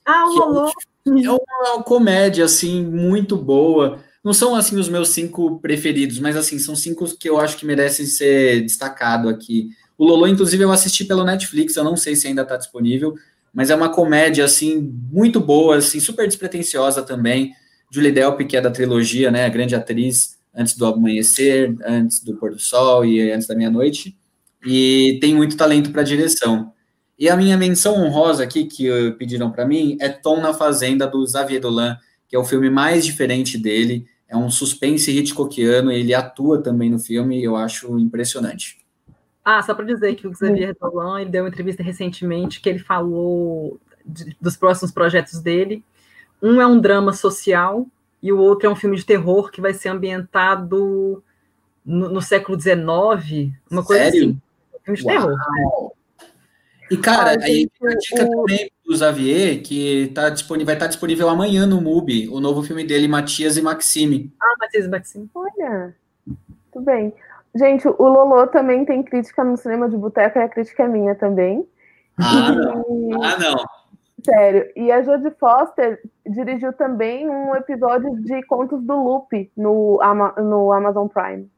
Ah, o Lolo. É uma comédia, assim, muito boa. Não são, assim, os meus cinco preferidos, mas, assim, são cinco que eu acho que merecem ser destacado aqui. O Lolo, inclusive, eu assisti pelo Netflix, eu não sei se ainda está disponível, mas é uma comédia, assim, muito boa, assim, super despretensiosa também. Julie Delp, que é da trilogia, né, a grande atriz, antes do amanhecer, antes do pôr do sol e antes da meia-noite, e tem muito talento para direção. E a minha menção honrosa aqui, que pediram para mim, é Tom na Fazenda, do Xavier Dolan, que é o filme mais diferente dele, é um suspense Hitchcockiano, ele atua também no filme, e eu acho impressionante. Ah, só para dizer que o Xavier Dolan, ele deu uma entrevista recentemente que ele falou de, dos próximos projetos dele. Um é um drama social e o outro é um filme de terror que vai ser ambientado no, no século XIX, uma coisa Sério? assim. Filme de terror. E, cara, Ah, aí gente, a dica o- também do Xavier, que tá disponível, vai estar disponível amanhã no MUBI, o novo filme dele, Matias e Maxime. Ah, Matias Maxim. Olha, tudo bem. Gente, o Lolo também tem crítica no cinema de boteco e a crítica é minha também. Ah, não. E- Ah, não. Sério. E a Jodie Foster dirigiu também um episódio de Contos do Loop no, Ama- no Amazon Prime.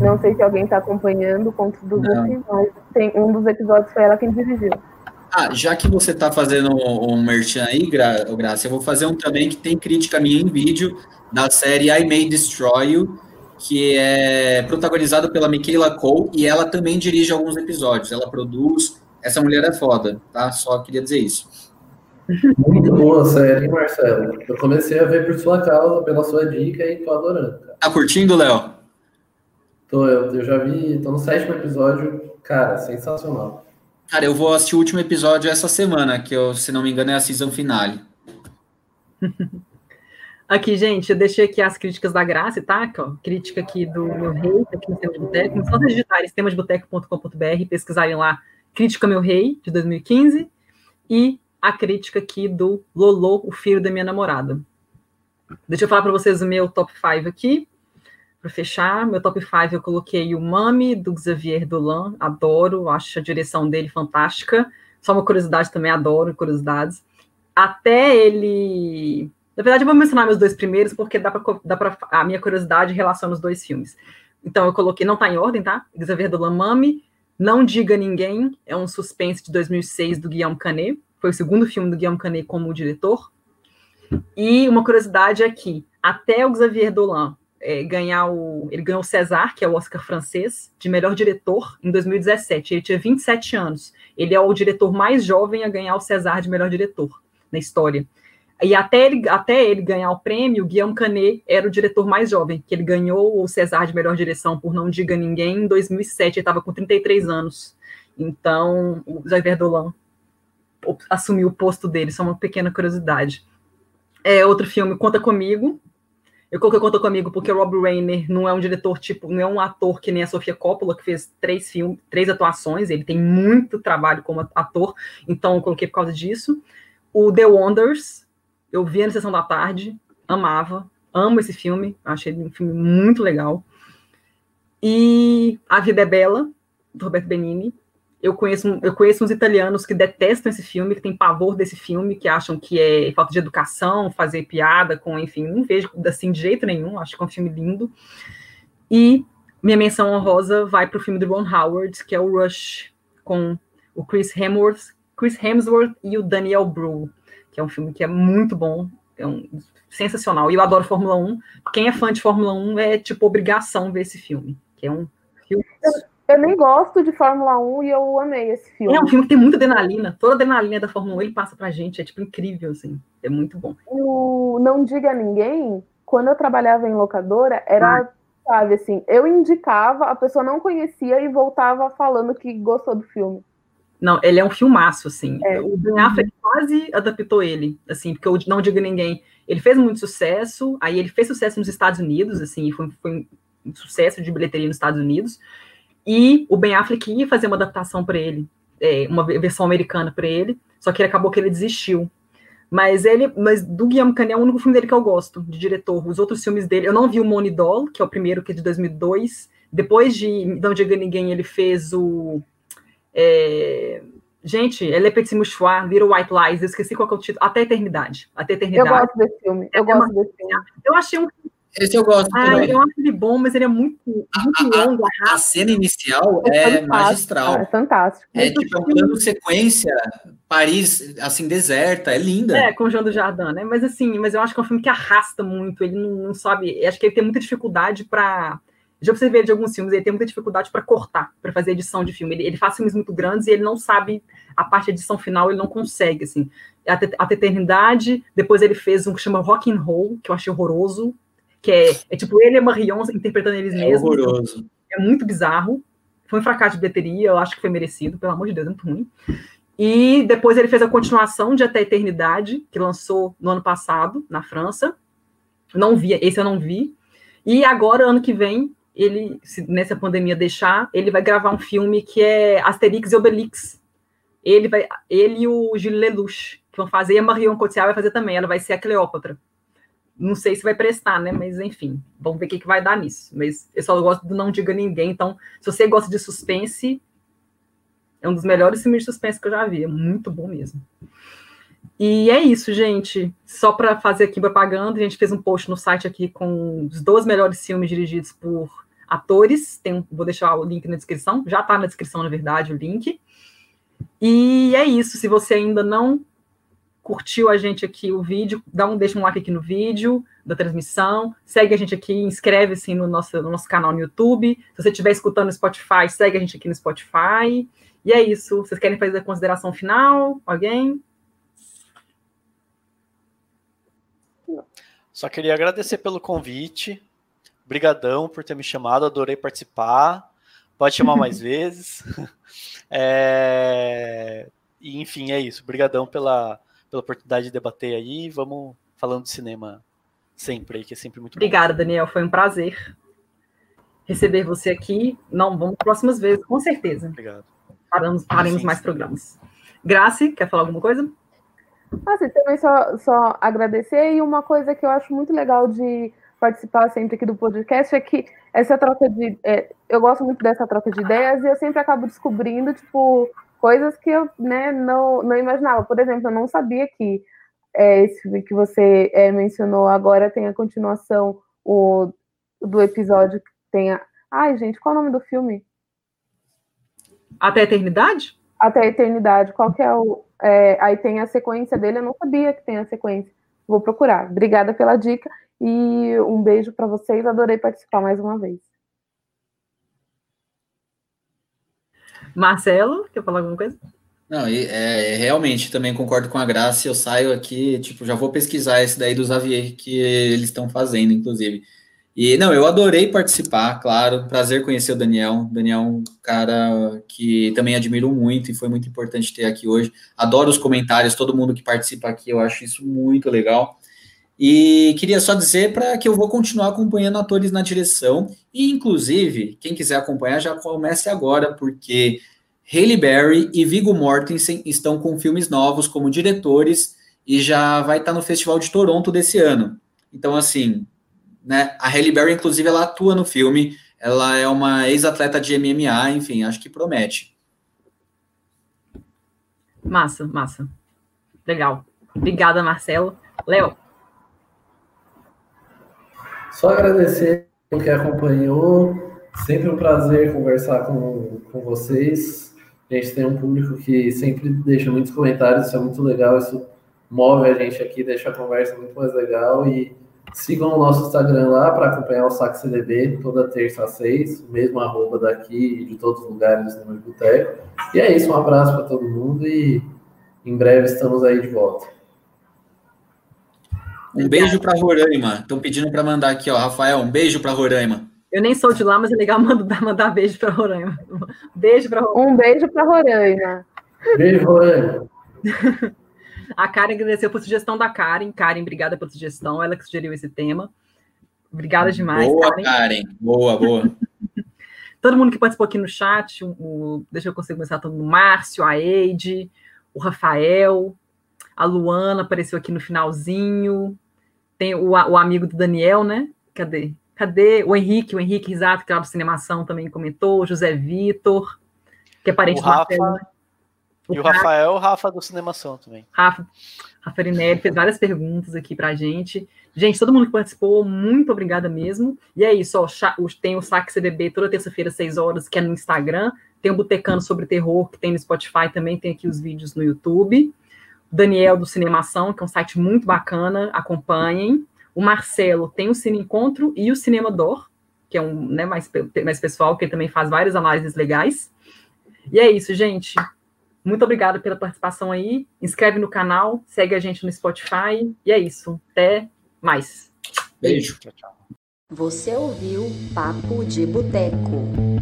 Não sei se alguém está acompanhando Contos do Não. Loop, mas tem um dos episódios foi ela quem dirigiu. Ah, já que você tá fazendo um merchan aí, Gra Graça, eu vou fazer um também que tem crítica minha em vídeo, da série I May Destroy You, que é protagonizado pela Michaela Cole, e ela também dirige alguns episódios, ela produz, essa mulher é foda, tá? Só queria dizer isso. Muito boa a série, Marcelo. Eu comecei a ver por sua causa, pela sua dica e tô adorando. Tá curtindo, Léo? Tô, eu, eu já vi, tô no sétimo episódio, cara, sensacional. Cara, eu vou assistir o último episódio essa semana, que eu, se não me engano é a season finale. [LAUGHS] Aqui, gente, eu deixei aqui as críticas da Graça, tá? Aqui, ó, crítica aqui do meu rei, tá aqui no Sistema de Boteco. Só vocês digitarem sistemadeboteco.com.br, pesquisarem lá Crítica Meu Rei, de 2015, e a crítica aqui do Lolo, o filho da minha namorada. Deixa eu falar para vocês o meu top 5 aqui. Para fechar, meu top 5 eu coloquei o Mami, do Xavier Dolan. Adoro, acho a direção dele fantástica. Só uma curiosidade também, adoro curiosidades. Até ele na verdade, eu vou mencionar meus dois primeiros, porque dá para dá pra, a minha curiosidade relaciona os dois filmes. Então, eu coloquei, não tá em ordem, tá? Xavier Dolan Mami, Não Diga Ninguém, é um suspense de 2006 do Guillaume Canet, foi o segundo filme do Guillaume Canet como diretor. E uma curiosidade é que, até o Xavier Dolan é, ganhar o... Ele ganhou o César, que é o Oscar francês, de melhor diretor, em 2017. Ele tinha 27 anos. Ele é o diretor mais jovem a ganhar o César de melhor diretor na história. E até ele, até ele ganhar o prêmio, Guillaume Canet era o diretor mais jovem, que ele ganhou o César de melhor direção por Não Diga Ninguém em 2007, ele estava com 33 anos. Então, o Xavier Dolan assumiu o posto dele, só uma pequena curiosidade. É, outro filme, Conta Comigo. Eu coloquei Conta Comigo porque o Rob Reiner não é um diretor, tipo, não é um ator que nem a Sofia Coppola, que fez três filmes, três atuações, ele tem muito trabalho como ator, então eu coloquei por causa disso. O The Wonders, eu vi na sessão da tarde, amava, amo esse filme, achei um filme muito legal. E A Vida é Bela, do Roberto Benini. Eu conheço, eu conheço uns italianos que detestam esse filme, que têm pavor desse filme, que acham que é falta de educação, fazer piada com, enfim, não vejo assim de jeito nenhum, acho que é um filme lindo. E minha menção honrosa vai para o filme do Ron Howard, que é o Rush, com o Chris Hemsworth, Chris Hemsworth e o Daniel Bru, que é um filme que é muito bom, é um sensacional. E eu adoro Fórmula 1. Quem é fã de Fórmula 1 é tipo obrigação ver esse filme, que é um filme Eu nem gosto de Fórmula 1 e eu amei esse filme. É um filme que tem muita adrenalina. Toda a adrenalina da Fórmula 1 ele passa pra gente. É tipo incrível, assim. É muito bom. O Não Diga a Ninguém, quando eu trabalhava em locadora, era, sabe, assim, eu indicava, a pessoa não conhecia e voltava falando que gostou do filme. Não, ele é um filmaço, assim. É. O Ben Affleck quase adaptou ele, assim, porque o Não Diga a Ninguém, ele fez muito sucesso, aí ele fez sucesso nos Estados Unidos, assim, foi, foi um sucesso de bilheteria nos Estados Unidos, e o Ben Affleck ia fazer uma adaptação para ele, é, uma versão americana para ele, só que acabou que ele desistiu. Mas ele, mas do Guillaume Canet é o único filme dele que eu gosto, de diretor. Os outros filmes dele, eu não vi o Money Doll, que é o primeiro, que é de 2002. Depois de Não Diga Ninguém, ele fez o... É, gente, ele é Petit Mouchoir, Little White Lies, eu esqueci qual é o título, Até a Eternidade. Até a Eu Eternidade. gosto desse filme, eu É uma- gosto desse filme. Eu achei um Esse eu gosto Ah, também. eu acho ele bom, mas ele é muito, muito longo, A rápido. cena inicial É é magistral. É fantástico. É tipo é um plano sequência, Paris, assim, deserta, é linda. É, com o João do Jardim, né? Mas assim, mas eu acho que é um filme que arrasta muito. Ele não, não sabe. Acho que ele tem muita dificuldade para. Já observei de alguns filmes, ele tem muita dificuldade para cortar, para fazer edição de filme. Ele, ele faz filmes muito grandes e ele não sabe a parte de edição final, ele não consegue, assim. A, Te- a Eternidade, depois ele fez um que chama Rock and Roll, que eu achei horroroso, que é, é tipo ele e Marion interpretando eles É mesmos. horroroso. É muito bizarro. Foi um fracasso de bilheteria, eu acho que foi merecido, pelo amor de Deus, é muito ruim. E depois ele fez a continuação de Até a Eternidade, que lançou no ano passado, na França. Não vi, esse eu não vi. E agora, ano que vem, ele, se nessa pandemia deixar, ele vai gravar um filme que é Asterix e Obelix. Ele, vai, ele e o Gilles Lelouch, que vão fazer, e a Marion Cotillard vai fazer também, ela vai ser a Cleópatra. Não sei se vai prestar, né? Mas enfim, vamos ver o que, que vai dar nisso. Mas eu só gosto do Não Diga Ninguém, então, se você gosta de suspense, é um dos melhores filmes de suspense que eu já vi. É muito bom mesmo. E é isso, gente. Só para fazer aqui propaganda, a gente fez um post no site aqui com os 12 melhores filmes dirigidos por atores. Tem, vou deixar o link na descrição. Já está na descrição, na verdade, o link. E é isso. Se você ainda não curtiu a gente aqui o vídeo, dá um, deixa um like aqui no vídeo da transmissão, segue a gente aqui, inscreve-se no nosso, no nosso canal no YouTube. Se você estiver escutando no Spotify, segue a gente aqui no Spotify. E é isso. Vocês querem fazer a consideração final? Alguém? Só queria agradecer pelo convite. Brigadão por ter me chamado, adorei participar. Pode chamar mais [LAUGHS] vezes. [LAUGHS] É, E, enfim, é isso. Brigadão pela, pela oportunidade de debater aí. Vamos falando de cinema sempre aí, que é sempre muito bom. Obrigada, Daniel. Foi um prazer receber você aqui. Não, vamos próximas vezes, com certeza. Obrigado. Faremos, faremos Sim, mais sim. programas. Grace, quer falar alguma coisa? Assim, também só, só agradecer e uma coisa que eu acho muito legal de participar sempre aqui do podcast é que essa troca de. é, eu gosto muito dessa troca de ideias e eu sempre acabo descobrindo, tipo, coisas que eu né, não, não imaginava. Por exemplo, eu não sabia que é, esse filme que você é, mencionou agora tem a continuação o, do episódio que tem a. Ai, gente, qual é o nome do filme? Até a eternidade? Até a Eternidade. Qual que é o. é, aí tem a sequência dele, eu não sabia que tem a sequência. Vou procurar. Obrigada pela dica e um beijo para vocês. Adorei participar mais uma vez. Marcelo, quer falar alguma coisa? Não, e, é, realmente também concordo com a Graça. Eu saio aqui, tipo, já vou pesquisar esse daí dos Avier que eles estão fazendo, inclusive. E não, eu adorei participar, claro. Prazer conhecer o Daniel. Daniel é um cara que também admiro muito e foi muito importante ter aqui hoje. Adoro os comentários, todo mundo que participa aqui, eu acho isso muito legal. E queria só dizer para que eu vou continuar acompanhando atores na direção. E, inclusive, quem quiser acompanhar, já comece agora, porque Halle Berry e Viggo Mortensen estão com filmes novos como diretores e já vai estar no Festival de Toronto desse ano. Então, assim, né? A Halle Berry, inclusive, ela atua no filme. Ela é uma ex-atleta de MMA, enfim, acho que promete. Massa, massa. Legal. Obrigada, Marcelo. Léo, Só agradecer quem que acompanhou. Sempre um prazer conversar com, com vocês. A gente tem um público que sempre deixa muitos comentários, isso é muito legal. Isso move a gente aqui, deixa a conversa muito mais legal. E sigam o nosso Instagram lá para acompanhar o Saco CDB toda terça às seis, mesmo arroba daqui e de todos os lugares do boteco. E é isso, um abraço para todo mundo e em breve estamos aí de volta. Um beijo para Roraima. Estão pedindo para mandar aqui, ó, Rafael, um beijo para Roraima. eu nem sou de lá, mas é legal [LAUGHS] mandar, mandar beijo para Roraima. Beijo para Roraima. Um beijo para Roraima. Beijo, Rorane. [LAUGHS] A Karen agradeceu por sugestão da Karen. Karen, obrigada pela sugestão. Ela que sugeriu esse tema. Obrigada demais, boa, Karen. Karen. Boa, boa. [LAUGHS] Todo mundo que participou aqui no chat, o- deixa eu conseguir começar todo mundo. Márcio, a Eide, o Rafael, a Luana apareceu aqui no finalzinho. Tem o, o amigo do Daniel, né? Cadê? Cadê? O Henrique, o Henrique Risato, que é lá do Cinemação, também comentou. O José Vitor, que é parente O do Marcelo, Rafa, né? E o Rafael, o Rafa do Cinemação também. Rafa, Rafa Rinelli fez várias perguntas aqui pra gente. Gente, todo mundo que participou, muito obrigada mesmo. E é isso, ó, tem o Saque CDB toda terça-feira, 6 horas, que é no Instagram. Tem o Botecano sobre Terror, que tem no Spotify também, tem aqui os vídeos no YouTube. Daniel do Cinemação, que é um site muito bacana, acompanhem. O Marcelo tem o Cine Encontro e o Cinema Dor, que é um né, mais, mais pessoal, que também faz várias análises legais. E é isso, gente. Muito obrigada pela participação aí. Inscreve no canal, segue a gente no Spotify. E é isso. Até mais. Beijo. Você ouviu Papo de Boteco.